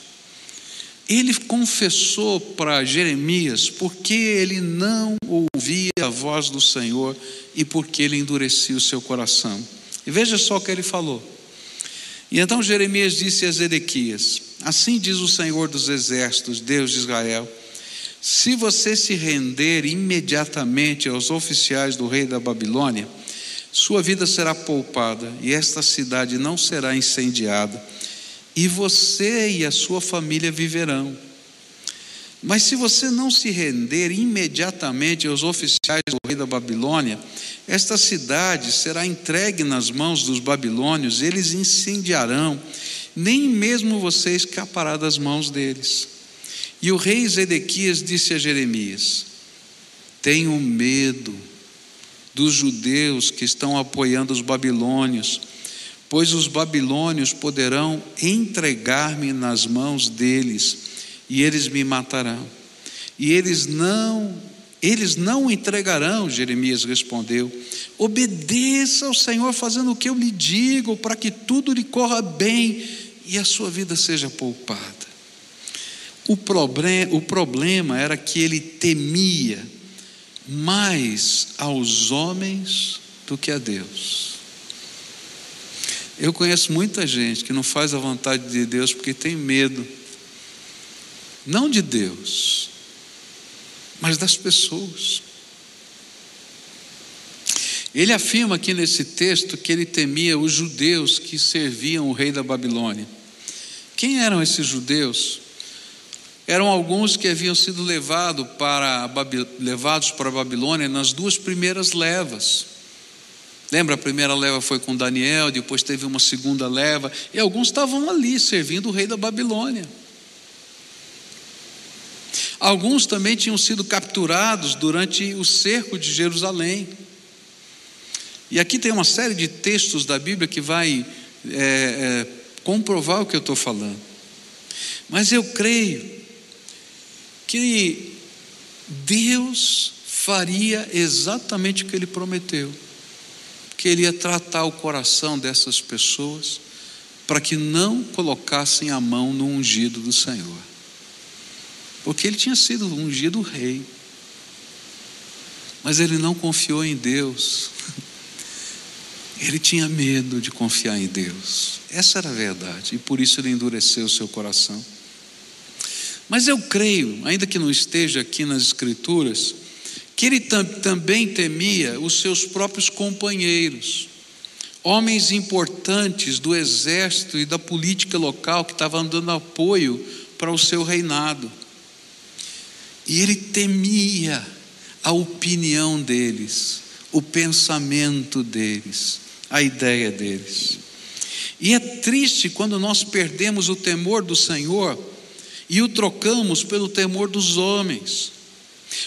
Ele confessou para Jeremias porque ele não ouvia a voz do Senhor e porque ele endurecia o seu coração. E veja só o que ele falou. E então Jeremias disse a Ezequias: Assim diz o Senhor dos Exércitos, Deus de Israel: Se você se render imediatamente aos oficiais do rei da Babilônia, sua vida será poupada e esta cidade não será incendiada, e você e a sua família viverão. Mas se você não se render imediatamente aos oficiais do rei da Babilônia, esta cidade será entregue nas mãos dos babilônios, eles incendiarão, nem mesmo você escapará das mãos deles. E o rei Zedequias disse a Jeremias: Tenho medo dos judeus que estão apoiando os babilônios, pois os babilônios poderão entregar-me nas mãos deles e eles me matarão. E eles não, eles não entregarão, Jeremias respondeu. Obedeça ao Senhor fazendo o que eu lhe digo, para que tudo lhe corra bem e a sua vida seja poupada. O problema, o problema era que ele temia mais aos homens do que a Deus. Eu conheço muita gente que não faz a vontade de Deus porque tem medo, não de Deus, mas das pessoas. Ele afirma aqui nesse texto que ele temia os judeus que serviam o rei da Babilônia. Quem eram esses judeus? eram alguns que haviam sido levado para, levados para a Babilônia nas duas primeiras levas. Lembra, a primeira leva foi com Daniel, depois teve uma segunda leva, e alguns estavam ali servindo o rei da Babilônia. Alguns também tinham sido capturados durante o cerco de Jerusalém. E aqui tem uma série de textos da Bíblia que vai é, é, comprovar o que eu estou falando. Mas eu creio que Deus faria exatamente o que ele prometeu, que ele ia tratar o coração dessas pessoas para que não colocassem a mão no ungido do Senhor. Porque ele tinha sido ungido rei. Mas ele não confiou em Deus. Ele tinha medo de confiar em Deus. Essa era a verdade. E por isso ele endureceu o seu coração. Mas eu creio, ainda que não esteja aqui nas Escrituras, que ele tam também temia os seus próprios companheiros, homens importantes do exército e da política local que estavam dando apoio para o seu reinado. E ele temia a opinião deles, o pensamento deles, a ideia deles. E é triste quando nós perdemos o temor do Senhor e o trocamos pelo temor dos homens.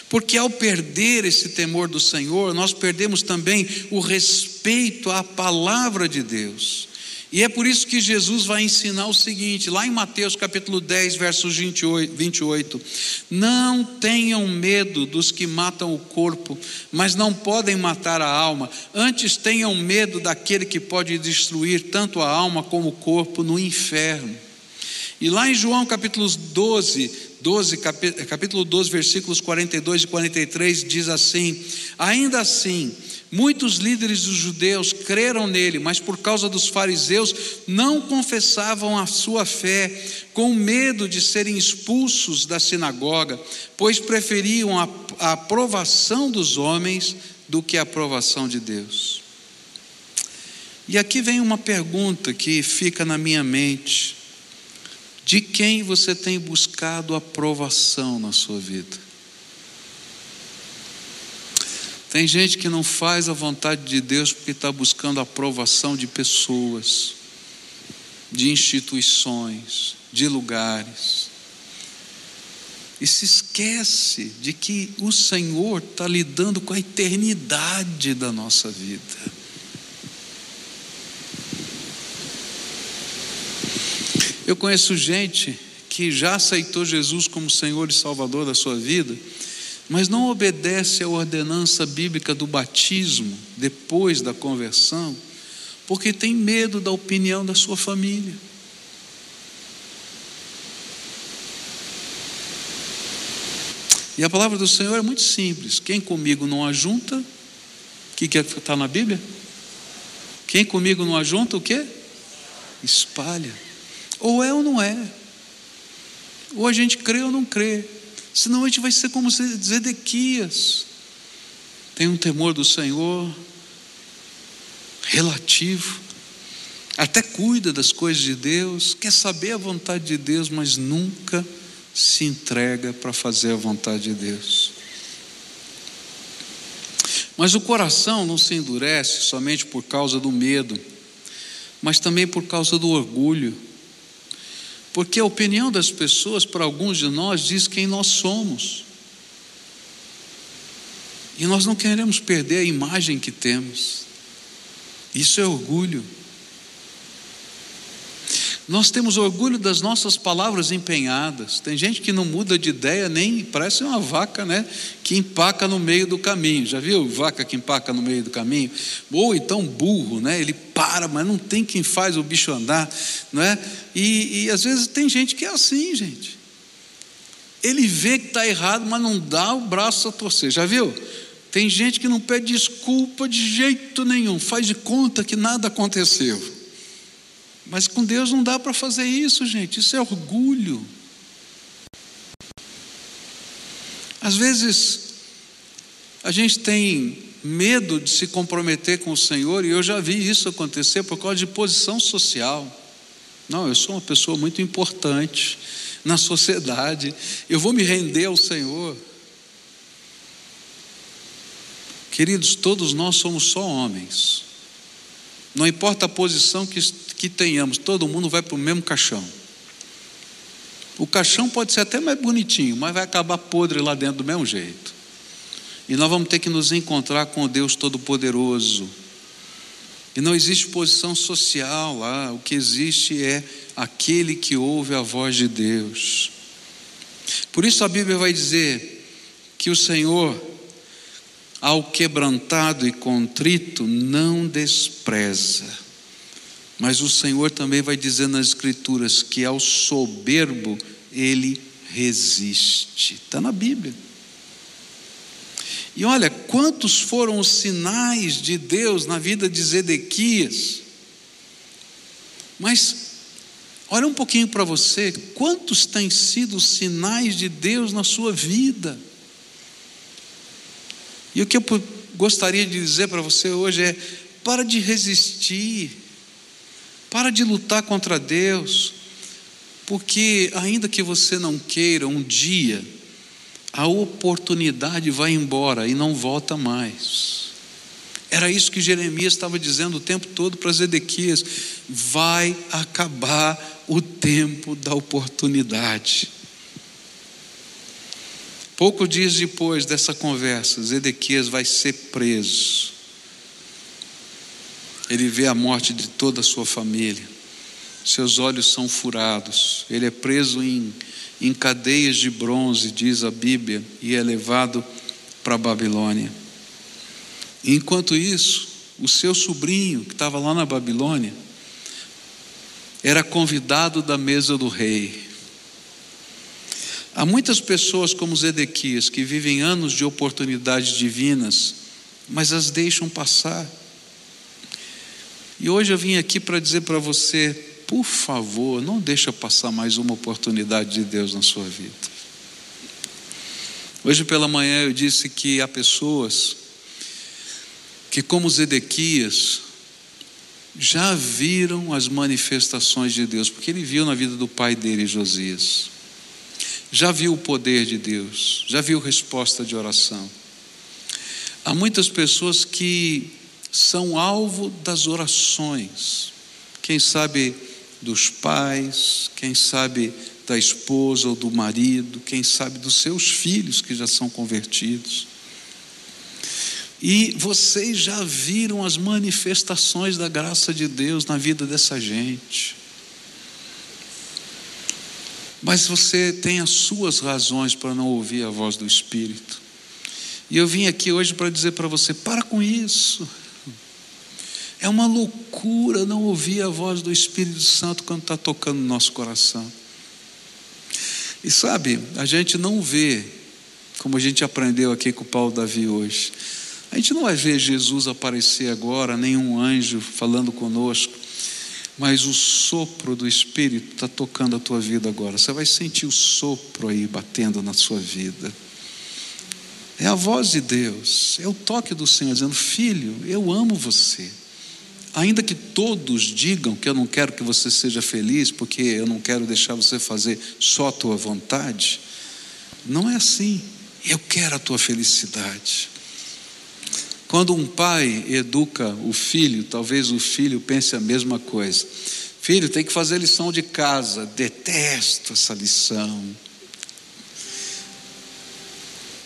Porque ao perder esse temor do Senhor, nós perdemos também o respeito à palavra de Deus. E é por isso que Jesus vai ensinar o seguinte, lá em Mateus capítulo 10, versos 28, 28: Não tenham medo dos que matam o corpo, mas não podem matar a alma. Antes tenham medo daquele que pode destruir tanto a alma como o corpo no inferno. E lá em João capítulo 12, 12, capítulo 12, versículos 42 e 43, diz assim: Ainda assim, muitos líderes dos judeus creram nele, mas por causa dos fariseus não confessavam a sua fé, com medo de serem expulsos da sinagoga, pois preferiam a, a aprovação dos homens do que a aprovação de Deus. E aqui vem uma pergunta que fica na minha mente. De quem você tem buscado aprovação na sua vida? Tem gente que não faz a vontade de Deus porque está buscando aprovação de pessoas, de instituições, de lugares. E se esquece de que o Senhor está lidando com a eternidade da nossa vida. Eu conheço gente que já aceitou Jesus como Senhor e Salvador da sua vida, mas não obedece à ordenança bíblica do batismo depois da conversão, porque tem medo da opinião da sua família. E a palavra do Senhor é muito simples: quem comigo não ajunta, o que está na Bíblia? Quem comigo não ajunta, o que? Espalha. Ou é ou não é. Ou a gente crê ou não crê. Senão a gente vai ser como Zedequias. Tem um temor do Senhor relativo. Até cuida das coisas de Deus, quer saber a vontade de Deus, mas nunca se entrega para fazer a vontade de Deus. Mas o coração não se endurece somente por causa do medo, mas também por causa do orgulho. Porque a opinião das pessoas, para alguns de nós, diz quem nós somos. E nós não queremos perder a imagem que temos. Isso é orgulho. Nós temos orgulho das nossas palavras empenhadas. Tem gente que não muda de ideia, nem parece uma vaca, né? Que empaca no meio do caminho. Já viu vaca que empaca no meio do caminho? Ou então burro, né? Ele para, mas não tem quem faz o bicho andar, não é? E, e às vezes tem gente que é assim, gente. Ele vê que está errado, mas não dá o braço a torcer. Já viu? Tem gente que não pede desculpa de jeito nenhum, faz de conta que nada aconteceu. Mas com Deus não dá para fazer isso, gente, isso é orgulho. Às vezes, a gente tem medo de se comprometer com o Senhor, e eu já vi isso acontecer por causa de posição social. Não, eu sou uma pessoa muito importante na sociedade, eu vou me render ao Senhor. Queridos, todos nós somos só homens. Não importa a posição que, que tenhamos, todo mundo vai para o mesmo caixão. O caixão pode ser até mais bonitinho, mas vai acabar podre lá dentro do mesmo jeito. E nós vamos ter que nos encontrar com o Deus Todo-Poderoso. E não existe posição social lá, o que existe é aquele que ouve a voz de Deus. Por isso a Bíblia vai dizer que o Senhor ao quebrantado e contrito não despreza. Mas o Senhor também vai dizer nas Escrituras que ao soberbo ele resiste. Está na Bíblia. E olha, quantos foram os sinais de Deus na vida de Zedequias. Mas, olha um pouquinho para você, quantos têm sido os sinais de Deus na sua vida? E o que eu gostaria de dizer para você hoje é: para de resistir, para de lutar contra Deus, porque ainda que você não queira, um dia a oportunidade vai embora e não volta mais. Era isso que Jeremias estava dizendo o tempo todo para Zedequias: vai acabar o tempo da oportunidade. Poucos dias depois dessa conversa, Zedequias vai ser preso. Ele vê a morte de toda a sua família. Seus olhos são furados. Ele é preso em, em cadeias de bronze, diz a Bíblia, e é levado para a Babilônia. Enquanto isso, o seu sobrinho, que estava lá na Babilônia, era convidado da mesa do rei. Há muitas pessoas como Zedequias que vivem anos de oportunidades divinas, mas as deixam passar. E hoje eu vim aqui para dizer para você, por favor, não deixa passar mais uma oportunidade de Deus na sua vida. Hoje pela manhã eu disse que há pessoas que, como Zedequias, já viram as manifestações de Deus, porque ele viu na vida do pai dele, Josias já viu o poder de Deus, já viu resposta de oração. Há muitas pessoas que são alvo das orações, quem sabe dos pais, quem sabe da esposa ou do marido, quem sabe dos seus filhos que já são convertidos. E vocês já viram as manifestações da graça de Deus na vida dessa gente. Mas você tem as suas razões para não ouvir a voz do Espírito. E eu vim aqui hoje para dizer para você: para com isso. É uma loucura não ouvir a voz do Espírito Santo quando está tocando no nosso coração. E sabe, a gente não vê, como a gente aprendeu aqui com o Paulo Davi hoje, a gente não vai ver Jesus aparecer agora, nenhum anjo falando conosco mas o sopro do Espírito está tocando a tua vida agora. Você vai sentir o sopro aí batendo na sua vida. É a voz de Deus, é o toque do Senhor dizendo: Filho, eu amo você. Ainda que todos digam que eu não quero que você seja feliz, porque eu não quero deixar você fazer só a tua vontade, não é assim. Eu quero a tua felicidade. Quando um pai educa o filho, talvez o filho pense a mesma coisa. Filho, tem que fazer lição de casa. Detesto essa lição.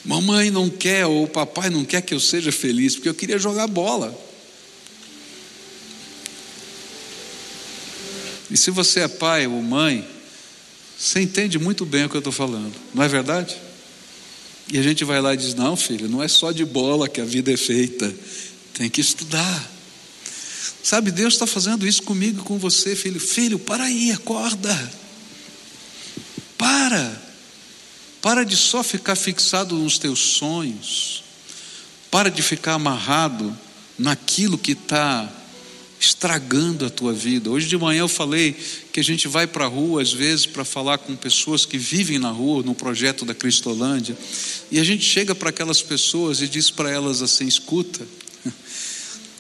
Mamãe não quer, ou papai não quer que eu seja feliz, porque eu queria jogar bola. E se você é pai ou mãe, você entende muito bem o que eu estou falando, não é verdade? E a gente vai lá e diz: não, filho, não é só de bola que a vida é feita, tem que estudar. Sabe, Deus está fazendo isso comigo e com você, filho. Filho, para aí, acorda. Para. Para de só ficar fixado nos teus sonhos. Para de ficar amarrado naquilo que está estragando a tua vida. Hoje de manhã eu falei que a gente vai para a rua às vezes para falar com pessoas que vivem na rua no projeto da Cristolândia e a gente chega para aquelas pessoas e diz para elas assim: escuta,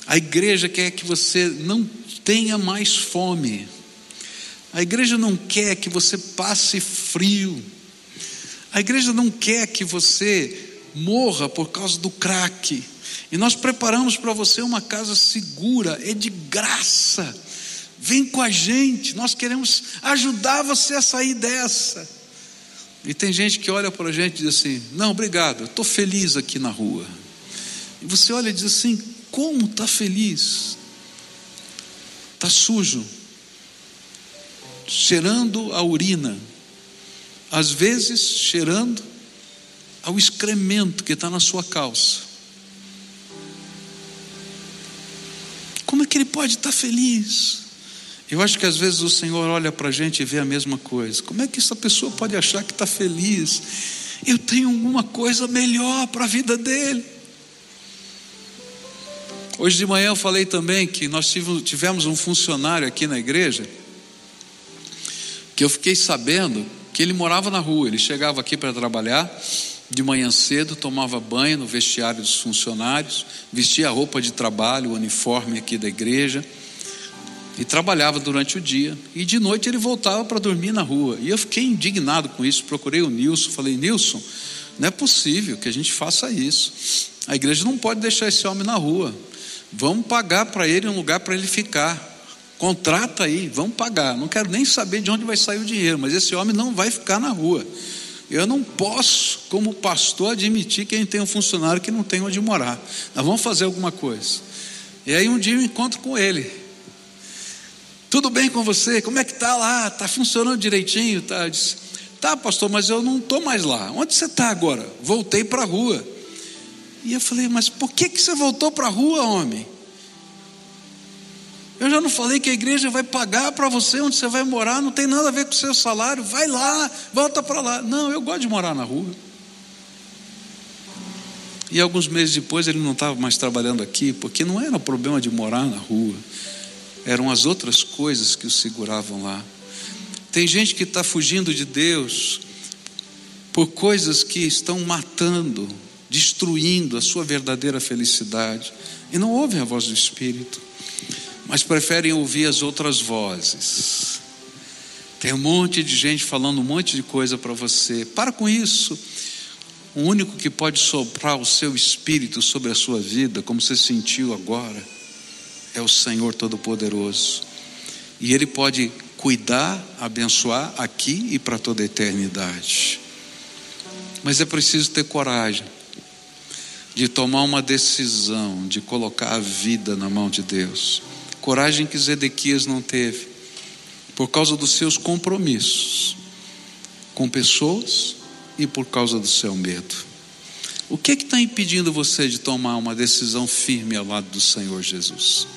a igreja quer que você não tenha mais fome. A igreja não quer que você passe frio. A igreja não quer que você morra por causa do crack. E nós preparamos para você uma casa segura, é de graça. Vem com a gente, nós queremos ajudar você a sair dessa. E tem gente que olha para a gente e diz assim: Não, obrigado, estou feliz aqui na rua. E você olha e diz assim: Como está feliz? Está sujo, cheirando a urina, às vezes cheirando ao excremento que está na sua calça. Como é que ele pode estar feliz? Eu acho que às vezes o Senhor olha para a gente e vê a mesma coisa. Como é que essa pessoa pode achar que está feliz? Eu tenho alguma coisa melhor para a vida dele. Hoje de manhã eu falei também que nós tivemos um funcionário aqui na igreja que eu fiquei sabendo que ele morava na rua. Ele chegava aqui para trabalhar de manhã cedo, tomava banho no vestiário dos funcionários, vestia a roupa de trabalho, o uniforme aqui da igreja, e trabalhava durante o dia. E de noite ele voltava para dormir na rua. E eu fiquei indignado com isso. Procurei o Nilson, falei: Nilson, não é possível que a gente faça isso. A igreja não pode deixar esse homem na rua. Vamos pagar para ele um lugar para ele ficar. Contrata aí, vamos pagar. Não quero nem saber de onde vai sair o dinheiro, mas esse homem não vai ficar na rua. Eu não posso, como pastor, admitir que a gente tem um funcionário que não tem onde morar. Nós vamos fazer alguma coisa. E aí um dia eu encontro com ele. Tudo bem com você? Como é que está lá? Está funcionando direitinho? Tá? Disse, tá, pastor, mas eu não estou mais lá. Onde você está agora? Voltei para a rua. E eu falei, mas por que, que você voltou para a rua, homem? Eu já não falei que a igreja vai pagar para você onde você vai morar, não tem nada a ver com o seu salário, vai lá, volta para lá. Não, eu gosto de morar na rua. E alguns meses depois ele não estava mais trabalhando aqui, porque não era o problema de morar na rua, eram as outras coisas que o seguravam lá. Tem gente que está fugindo de Deus por coisas que estão matando, destruindo a sua verdadeira felicidade, e não ouvem a voz do Espírito mas preferem ouvir as outras vozes. Tem um monte de gente falando um monte de coisa para você. Para com isso. O único que pode soprar o seu espírito sobre a sua vida, como você sentiu agora, é o Senhor Todo-Poderoso. E Ele pode cuidar, abençoar aqui e para toda a eternidade. Mas é preciso ter coragem de tomar uma decisão, de colocar a vida na mão de Deus coragem que Zedequias não teve, por causa dos seus compromissos com pessoas e por causa do seu medo. O que é está impedindo você de tomar uma decisão firme ao lado do Senhor Jesus?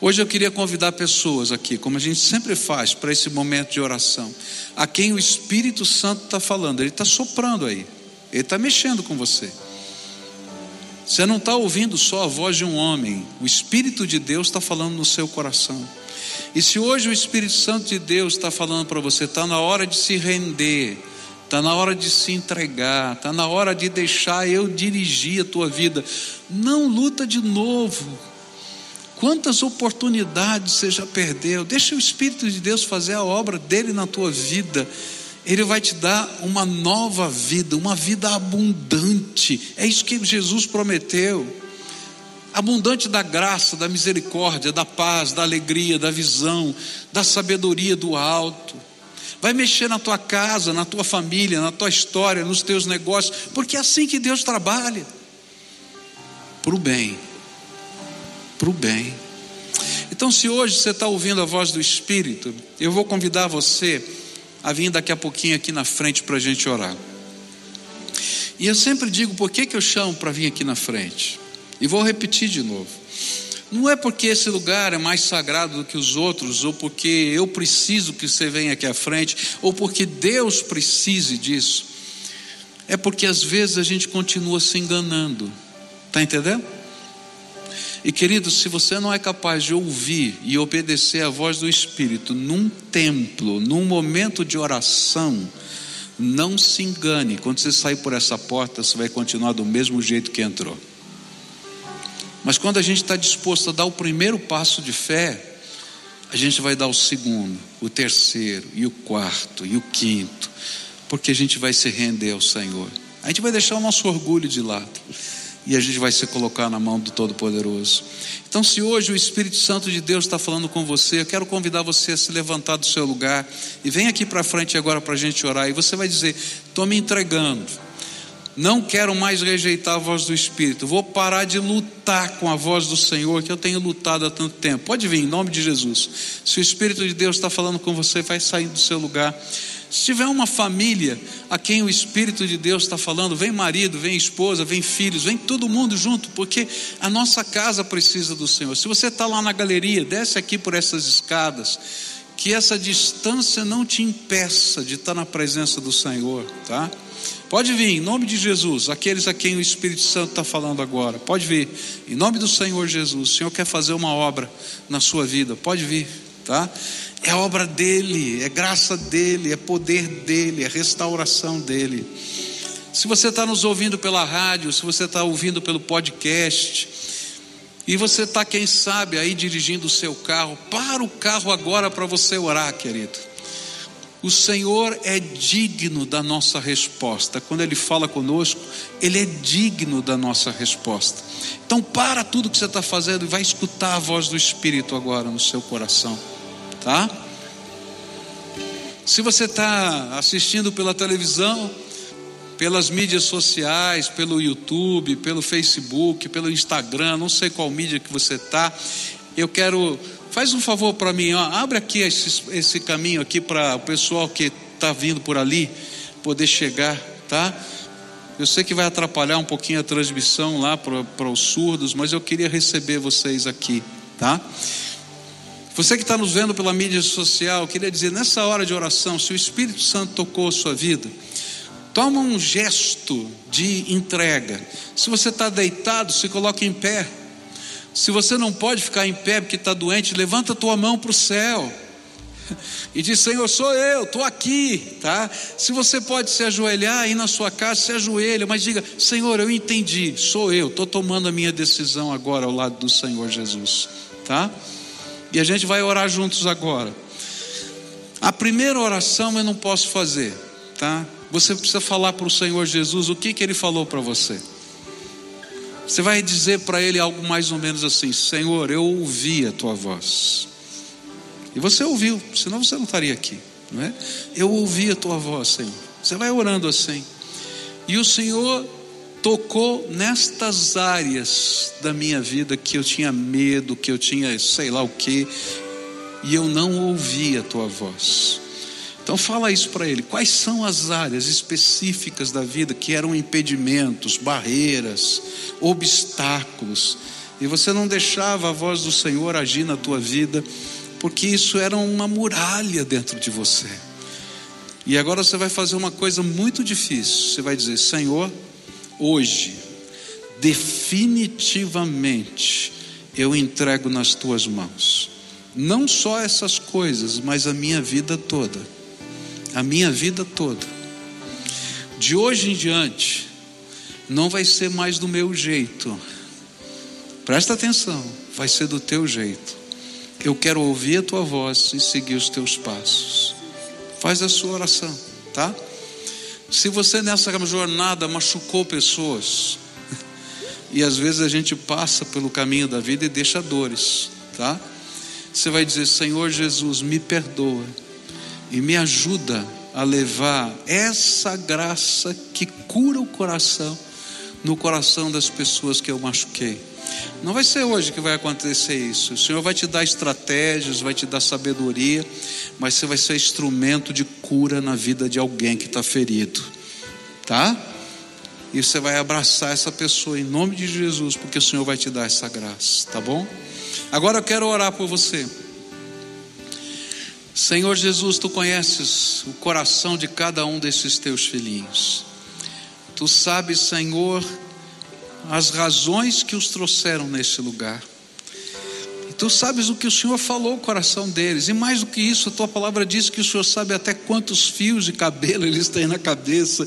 Hoje eu queria convidar pessoas aqui, como a gente sempre faz, para esse momento de oração, a quem o Espírito Santo está falando, ele está soprando aí, ele está mexendo com você. Você não está ouvindo só a voz de um homem, o Espírito de Deus está falando no seu coração. E se hoje o Espírito Santo de Deus está falando para você, está na hora de se render, está na hora de se entregar, está na hora de deixar eu dirigir a tua vida. Não luta de novo Quantas oportunidades você já perdeu? Deixa o Espírito de Deus fazer a obra dele na tua vida. Ele vai te dar uma nova vida, uma vida abundante. É isso que Jesus prometeu. Abundante da graça, da misericórdia, da paz, da alegria, da visão, da sabedoria do alto. Vai mexer na tua casa, na tua família, na tua história, nos teus negócios, porque é assim que Deus trabalha para o bem para o bem. Então, se hoje você está ouvindo a voz do Espírito, eu vou convidar você a vir daqui a pouquinho aqui na frente para a gente orar. E eu sempre digo por que, que eu chamo para vir aqui na frente. E vou repetir de novo. Não é porque esse lugar é mais sagrado do que os outros, ou porque eu preciso que você venha aqui à frente, ou porque Deus precise disso. É porque às vezes a gente continua se enganando. Está entendendo? E querido, se você não é capaz de ouvir e obedecer a voz do Espírito num templo, num momento de oração, não se engane, quando você sair por essa porta, você vai continuar do mesmo jeito que entrou. Mas quando a gente está disposto a dar o primeiro passo de fé, a gente vai dar o segundo, o terceiro, e o quarto, e o quinto, porque a gente vai se render ao Senhor. A gente vai deixar o nosso orgulho de lado e a gente vai se colocar na mão do Todo-Poderoso. Então, se hoje o Espírito Santo de Deus está falando com você, eu quero convidar você a se levantar do seu lugar e vem aqui para frente agora para a gente orar. E você vai dizer: Estou me entregando, não quero mais rejeitar a voz do Espírito, vou parar de lutar com a voz do Senhor que eu tenho lutado há tanto tempo. Pode vir, em nome de Jesus. Se o Espírito de Deus está falando com você, vai sair do seu lugar. Se tiver uma família a quem o Espírito de Deus está falando, vem marido, vem esposa, vem filhos, vem todo mundo junto, porque a nossa casa precisa do Senhor. Se você está lá na galeria, desce aqui por essas escadas, que essa distância não te impeça de estar na presença do Senhor, tá? Pode vir, em nome de Jesus, aqueles a quem o Espírito Santo está falando agora, pode vir, em nome do Senhor Jesus. O Senhor quer fazer uma obra na sua vida, pode vir, tá? É obra dele, é graça dele, é poder dele, é restauração dele. Se você está nos ouvindo pela rádio, se você está ouvindo pelo podcast, e você está, quem sabe, aí dirigindo o seu carro, para o carro agora para você orar, querido. O Senhor é digno da nossa resposta. Quando Ele fala conosco, Ele é digno da nossa resposta. Então, para tudo que você está fazendo e vai escutar a voz do Espírito agora no seu coração tá? Se você está assistindo pela televisão, pelas mídias sociais, pelo YouTube, pelo Facebook, pelo Instagram, não sei qual mídia que você está, eu quero, faz um favor para mim, ó, abre aqui esse, esse caminho aqui para o pessoal que está vindo por ali poder chegar, tá? Eu sei que vai atrapalhar um pouquinho a transmissão lá para os surdos, mas eu queria receber vocês aqui, tá? Você que está nos vendo pela mídia social, queria dizer, nessa hora de oração, se o Espírito Santo tocou a sua vida, toma um gesto de entrega. Se você está deitado, se coloque em pé. Se você não pode ficar em pé porque está doente, levanta a tua mão para o céu. [laughs] E diz, Senhor, sou eu, estou aqui, tá? Se você pode se ajoelhar aí na sua casa, se ajoelha, mas diga, Senhor, eu entendi, sou eu, estou tomando a minha decisão agora ao lado do Senhor Jesus, tá? E a gente vai orar juntos agora. A primeira oração eu não posso fazer, tá? Você precisa falar para o Senhor Jesus o que, que Ele falou para você. Você vai dizer para Ele algo mais ou menos assim: Senhor, eu ouvi a tua voz. E você ouviu, senão você não estaria aqui, não é? Eu ouvi a tua voz, Senhor. Você vai orando assim. E o Senhor tocou nestas áreas da minha vida que eu tinha medo, que eu tinha sei lá o que, e eu não ouvia a tua voz. Então fala isso para ele. Quais são as áreas específicas da vida que eram impedimentos, barreiras, obstáculos? E você não deixava a voz do Senhor agir na tua vida, porque isso era uma muralha dentro de você. E agora você vai fazer uma coisa muito difícil. Você vai dizer: Senhor, hoje, definitivamente, eu entrego nas tuas mãos. Não só essas coisas, mas a minha vida toda. A minha vida toda. De hoje em diante, não vai ser mais do meu jeito, Presta atenção, vai ser do teu jeito. Eu quero ouvir a tua voz e seguir os teus passos. Faz a sua oração, tá? Se você nessa jornada machucou pessoas, [laughs] e às vezes a gente passa pelo caminho da vida e deixa dores, tá? Você vai dizer: Senhor Jesus, me perdoa e me ajuda a levar essa graça que cura o coração no coração das pessoas que eu machuquei. Não vai ser hoje que vai acontecer isso. O Senhor vai te dar estratégias, vai te dar sabedoria, mas você vai ser instrumento de cura na vida de alguém que está ferido, tá? E você vai abraçar essa pessoa em nome de Jesus, porque o Senhor vai te dar essa graça, tá bom? Agora eu quero orar por você. Senhor Jesus, tu conheces o coração de cada um desses teus filhinhos. Tu sabes, Senhor, as razões que os trouxeram nesse lugar. E tu sabes o que o Senhor falou ao coração deles, e mais do que isso, a tua palavra diz que o Senhor sabe até quantos fios de cabelo [laughs] eles têm na cabeça,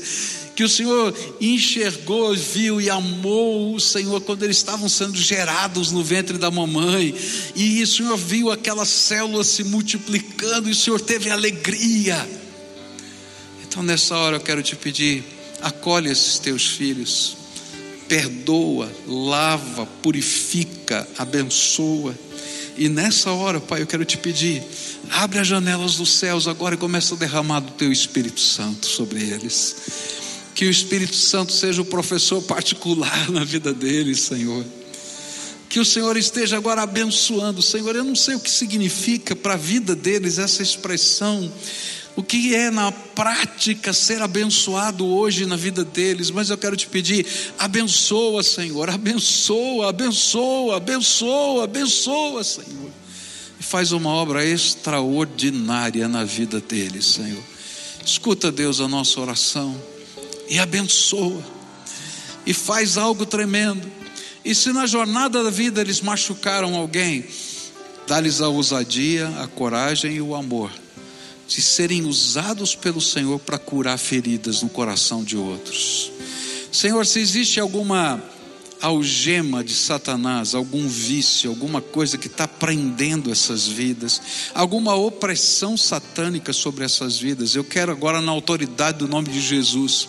que o Senhor enxergou, viu e amou o Senhor quando eles estavam sendo gerados no ventre da mamãe, e o Senhor viu aquelas células se multiplicando, e o Senhor teve alegria. Então, nessa hora, eu quero te pedir, acolhe esses teus filhos perdoa, lava, purifica, abençoa. E nessa hora, Pai, eu quero te pedir, abre as janelas dos céus agora e começa a derramar do teu Espírito Santo sobre eles. Que o Espírito Santo seja o professor particular na vida deles, Senhor. Que o Senhor esteja agora abençoando, Senhor. Eu não sei o que significa para a vida deles essa expressão o que é na prática ser abençoado hoje na vida deles, mas eu quero te pedir, abençoa, Senhor, abençoa, abençoa, abençoa, abençoa, Senhor, e faz uma obra extraordinária na vida deles, Senhor. Escuta, Deus, a nossa oração e abençoa, e faz algo tremendo. E se na jornada da vida eles machucaram alguém, dá-lhes a ousadia, a coragem e o amor de serem usados pelo Senhor para curar feridas no coração de outros. Senhor, se existe alguma algema de Satanás, algum vício, alguma coisa que está prendendo essas vidas, alguma opressão satânica sobre essas vidas, eu quero agora, na autoridade do nome de Jesus,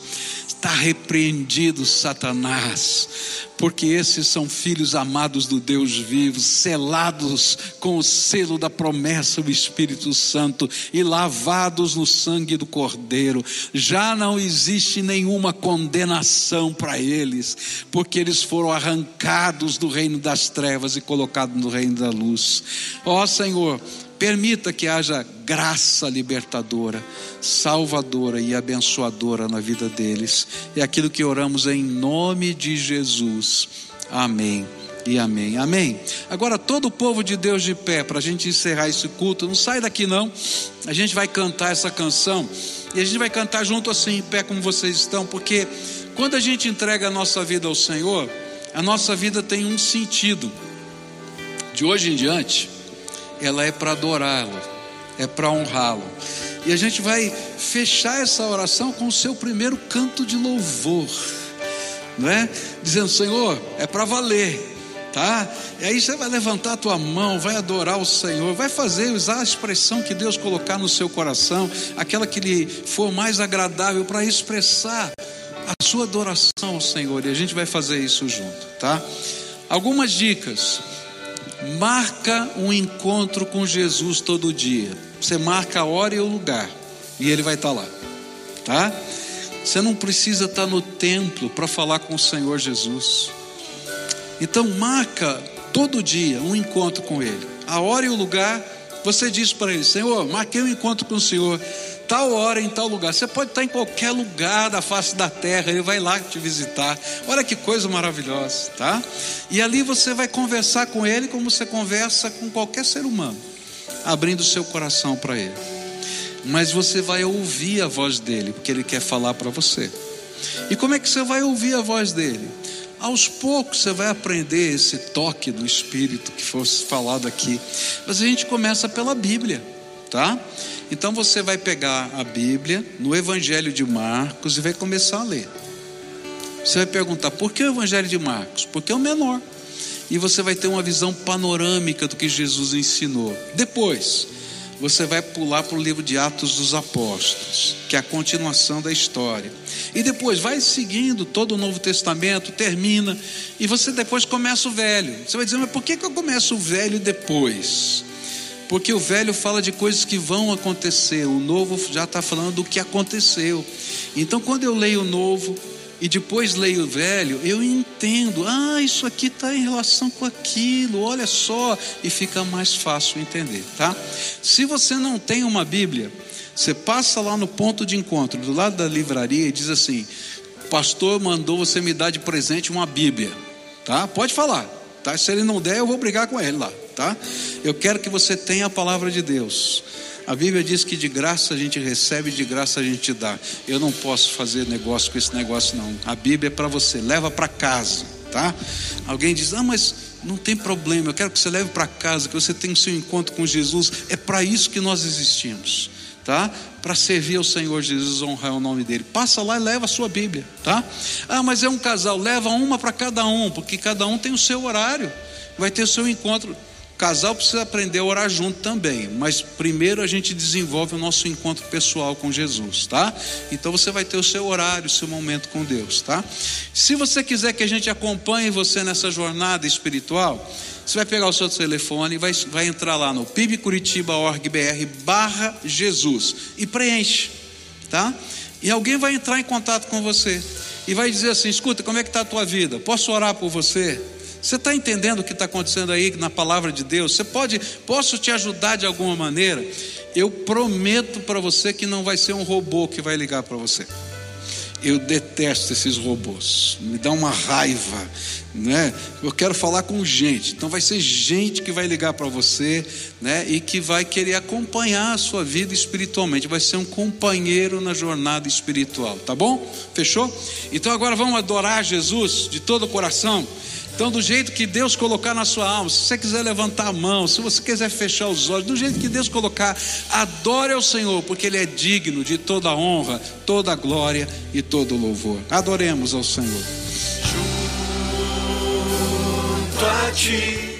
está repreendido Satanás, porque esses são filhos amados do Deus vivo, selados com o selo da promessa do Espírito Santo e lavados no sangue do Cordeiro. Já não existe nenhuma condenação para eles, porque eles foram arrancados do reino das trevas e colocados no reino da luz. Ó Senhor, Permita que haja graça libertadora, salvadora e abençoadora na vida deles. É aquilo que oramos em nome de Jesus. Amém e amém. Amém. Agora, todo o povo de Deus de pé, para a gente encerrar esse culto, não sai daqui não. A gente vai cantar essa canção e a gente vai cantar junto assim, em pé, como vocês estão, porque quando a gente entrega a nossa vida ao Senhor, a nossa vida tem um sentido. De hoje em diante, ela é para adorá-lo, é para honrá-lo. E a gente vai fechar essa oração com o seu primeiro canto de louvor, não é? Dizendo, Senhor, é para valer. Tá? E aí você vai levantar a tua mão, vai adorar o Senhor, vai fazer, usar a expressão que Deus colocar no seu coração, aquela que lhe for mais agradável para expressar a sua adoração ao Senhor. E a gente vai fazer isso junto, tá? Algumas dicas. Marca um encontro com Jesus todo dia. Você marca a hora e o lugar, e ele vai estar lá, tá? Você não precisa estar no templo para falar com o Senhor Jesus. Então, marca todo dia um encontro com Ele. A hora e o lugar, você diz para Ele: Senhor, marquei um encontro com o Senhor tal hora, em tal lugar. Você pode estar em qualquer lugar da face da terra, ele vai lá te visitar. Olha que coisa maravilhosa, tá? E ali você vai conversar com ele como você conversa com qualquer ser humano, abrindo seu coração para ele. Mas você vai ouvir a voz dele, porque ele quer falar para você. E como é que você vai ouvir a voz dele? Aos poucos você vai aprender esse toque do Espírito que fosse falado aqui. Mas a gente começa pela Bíblia, tá? Então você vai pegar a Bíblia no Evangelho de Marcos e vai começar a ler. Você vai perguntar: por que o Evangelho de Marcos? Porque é o menor. e você vai ter uma visão panorâmica do que Jesus ensinou. Depois, você vai pular para o livro de Atos dos Apóstolos, que é a continuação da história. E depois vai seguindo todo o Novo Testamento, termina, e você depois começa o velho. Você vai dizer, mas por que, que eu começo o velho depois? Porque o velho fala de coisas que vão acontecer, o novo já está falando do que aconteceu. Então, quando eu leio o novo, e depois leio o velho, eu entendo, ah, isso aqui está em relação com aquilo, olha só, e fica mais fácil entender, tá? Se você não tem uma Bíblia, você passa lá no ponto de encontro, do lado da livraria, e diz assim: Pastor mandou você me dar de presente uma Bíblia, tá? Pode falar, tá? Se ele não der, eu vou brigar com ele lá, tá? Eu quero que você tenha a palavra de Deus. A Bíblia diz que de graça a gente recebe, de graça a gente dá. Eu não posso fazer negócio com esse negócio, não. A Bíblia é para você, leva para casa, tá? Alguém diz, ah, mas não tem problema, eu quero que você leve para casa, que você tenha o seu encontro com Jesus. É para isso que nós existimos, tá? Para servir ao Senhor Jesus, honrar o nome dele. Passa lá e leva a sua Bíblia, tá? Ah, mas é um casal, leva uma para cada um, porque cada um tem o seu horário, vai ter o seu encontro casal precisa aprender a orar junto também, mas primeiro a gente desenvolve o nosso encontro pessoal com Jesus, tá? Então você vai ter o seu horário, o seu momento com Deus, tá? Se você quiser que a gente acompanhe você nessa jornada espiritual, você vai pegar o seu telefone e vai, vai entrar lá no pibcuritiba.org.br barra Jesus e preenche, tá? E alguém vai entrar em contato com você e vai dizer assim: escuta, como é que está a tua vida? Posso orar por você? Você está entendendo o que está acontecendo aí na palavra de Deus? Você pode, posso te ajudar de alguma maneira? Eu prometo para você que não vai ser um robô que vai ligar para você. Eu detesto esses robôs, me dá uma raiva, né? Eu quero falar com gente, então vai ser gente que vai ligar para você, né? E que vai querer acompanhar a sua vida espiritualmente, vai ser um companheiro na jornada espiritual, tá bom? Fechou? Então agora vamos adorar Jesus de todo o coração. Então, do jeito que Deus colocar na sua alma, se você quiser levantar a mão, se você quiser fechar os olhos, do jeito que Deus colocar, adore ao Senhor, porque Ele é digno de toda a honra, toda a glória e todo o louvor. Adoremos ao Senhor. Junto a ti.